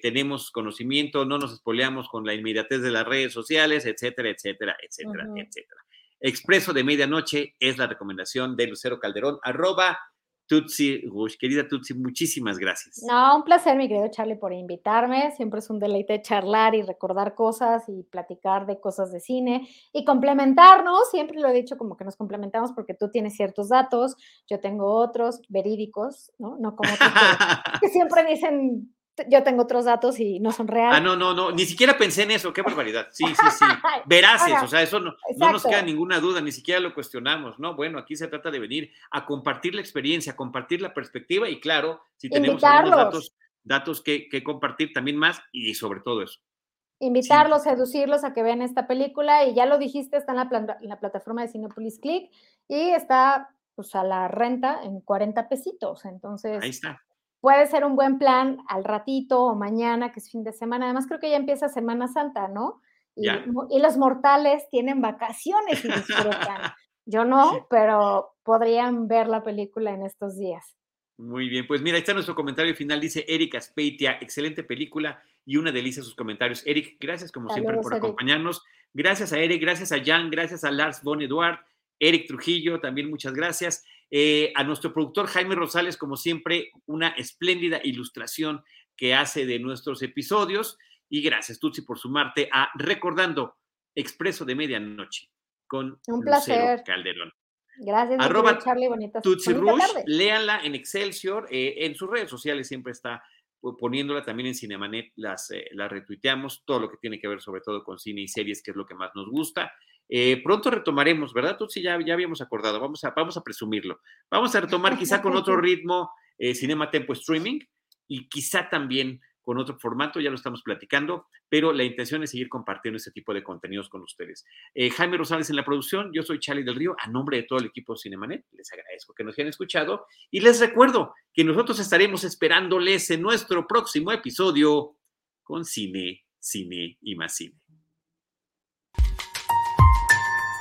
tenemos conocimiento, no nos espoleamos con la inmediatez de las redes sociales, etcétera, etcétera, etcétera, etcétera. Expreso de medianoche es la recomendación de Lucero Calderón, arroba Tutsi, querida Tutsi, muchísimas gracias. No, un placer, mi querido Charlie, por invitarme. Siempre es un deleite charlar y recordar cosas y platicar de cosas de cine y complementarnos. Siempre lo he dicho como que nos complementamos porque tú tienes ciertos datos, yo tengo otros verídicos, ¿no? No como otros que siempre dicen yo tengo otros datos y no son reales. Ah, no, no, no, ni siquiera pensé en eso, qué barbaridad. Sí, sí, sí. Veraces, o sea, eso no, no, nos queda ninguna duda, ni siquiera lo cuestionamos, ¿no? Bueno, aquí se trata de venir a compartir la experiencia, a compartir la perspectiva y claro, si tenemos algunos datos, datos que, que, compartir también más y sobre todo eso. Invitarlos, seducirlos a que vean esta película y ya lo dijiste, está en la, en la plataforma de Cinepolis Click y está pues a la renta en 40 pesitos, entonces... Ahí está puede ser un buen plan al ratito o mañana, que es fin de semana. Además, creo que ya empieza Semana Santa, ¿no? Y, los mortales tienen vacaciones y disfrutan. Yo no, pero podrían ver la película en estos días. Muy bien, pues mira, ahí está nuestro comentario final. Dice Erika Speitia, excelente película y una delicia sus comentarios. Eric, gracias como siempre por acompañarnos. Gracias a Eric, gracias a Jan, gracias a Lars Von Eduard, Eric Trujillo, también muchas gracias. Eh, a nuestro productor Jaime Rosales, como siempre, una espléndida ilustración que hace de nuestros episodios. Y gracias, Tutsi, por sumarte a Recordando Expreso de Medianoche con Un placer. Calderón. Gracias, Arroba Charlie, Tutsi Rush, léanla en Excelsior, eh, en sus redes sociales siempre está poniéndola también en Cinemanet, las, eh, las retuiteamos, todo lo que tiene que ver sobre todo con cine y series, que es lo que más nos gusta. Eh, pronto retomaremos, ¿verdad? Tú sí, ya, ya habíamos acordado, vamos a, vamos a presumirlo. Vamos a retomar quizá con otro ritmo eh, Cinema Tempo Streaming y quizá también con otro formato, ya lo estamos platicando, pero la intención es seguir compartiendo este tipo de contenidos con ustedes. Eh, Jaime Rosales en la producción, yo soy Charlie del Río, a nombre de todo el equipo Cinemanet, les agradezco que nos hayan escuchado y les recuerdo que nosotros estaremos esperándoles en nuestro próximo episodio con Cine, Cine y más Cine.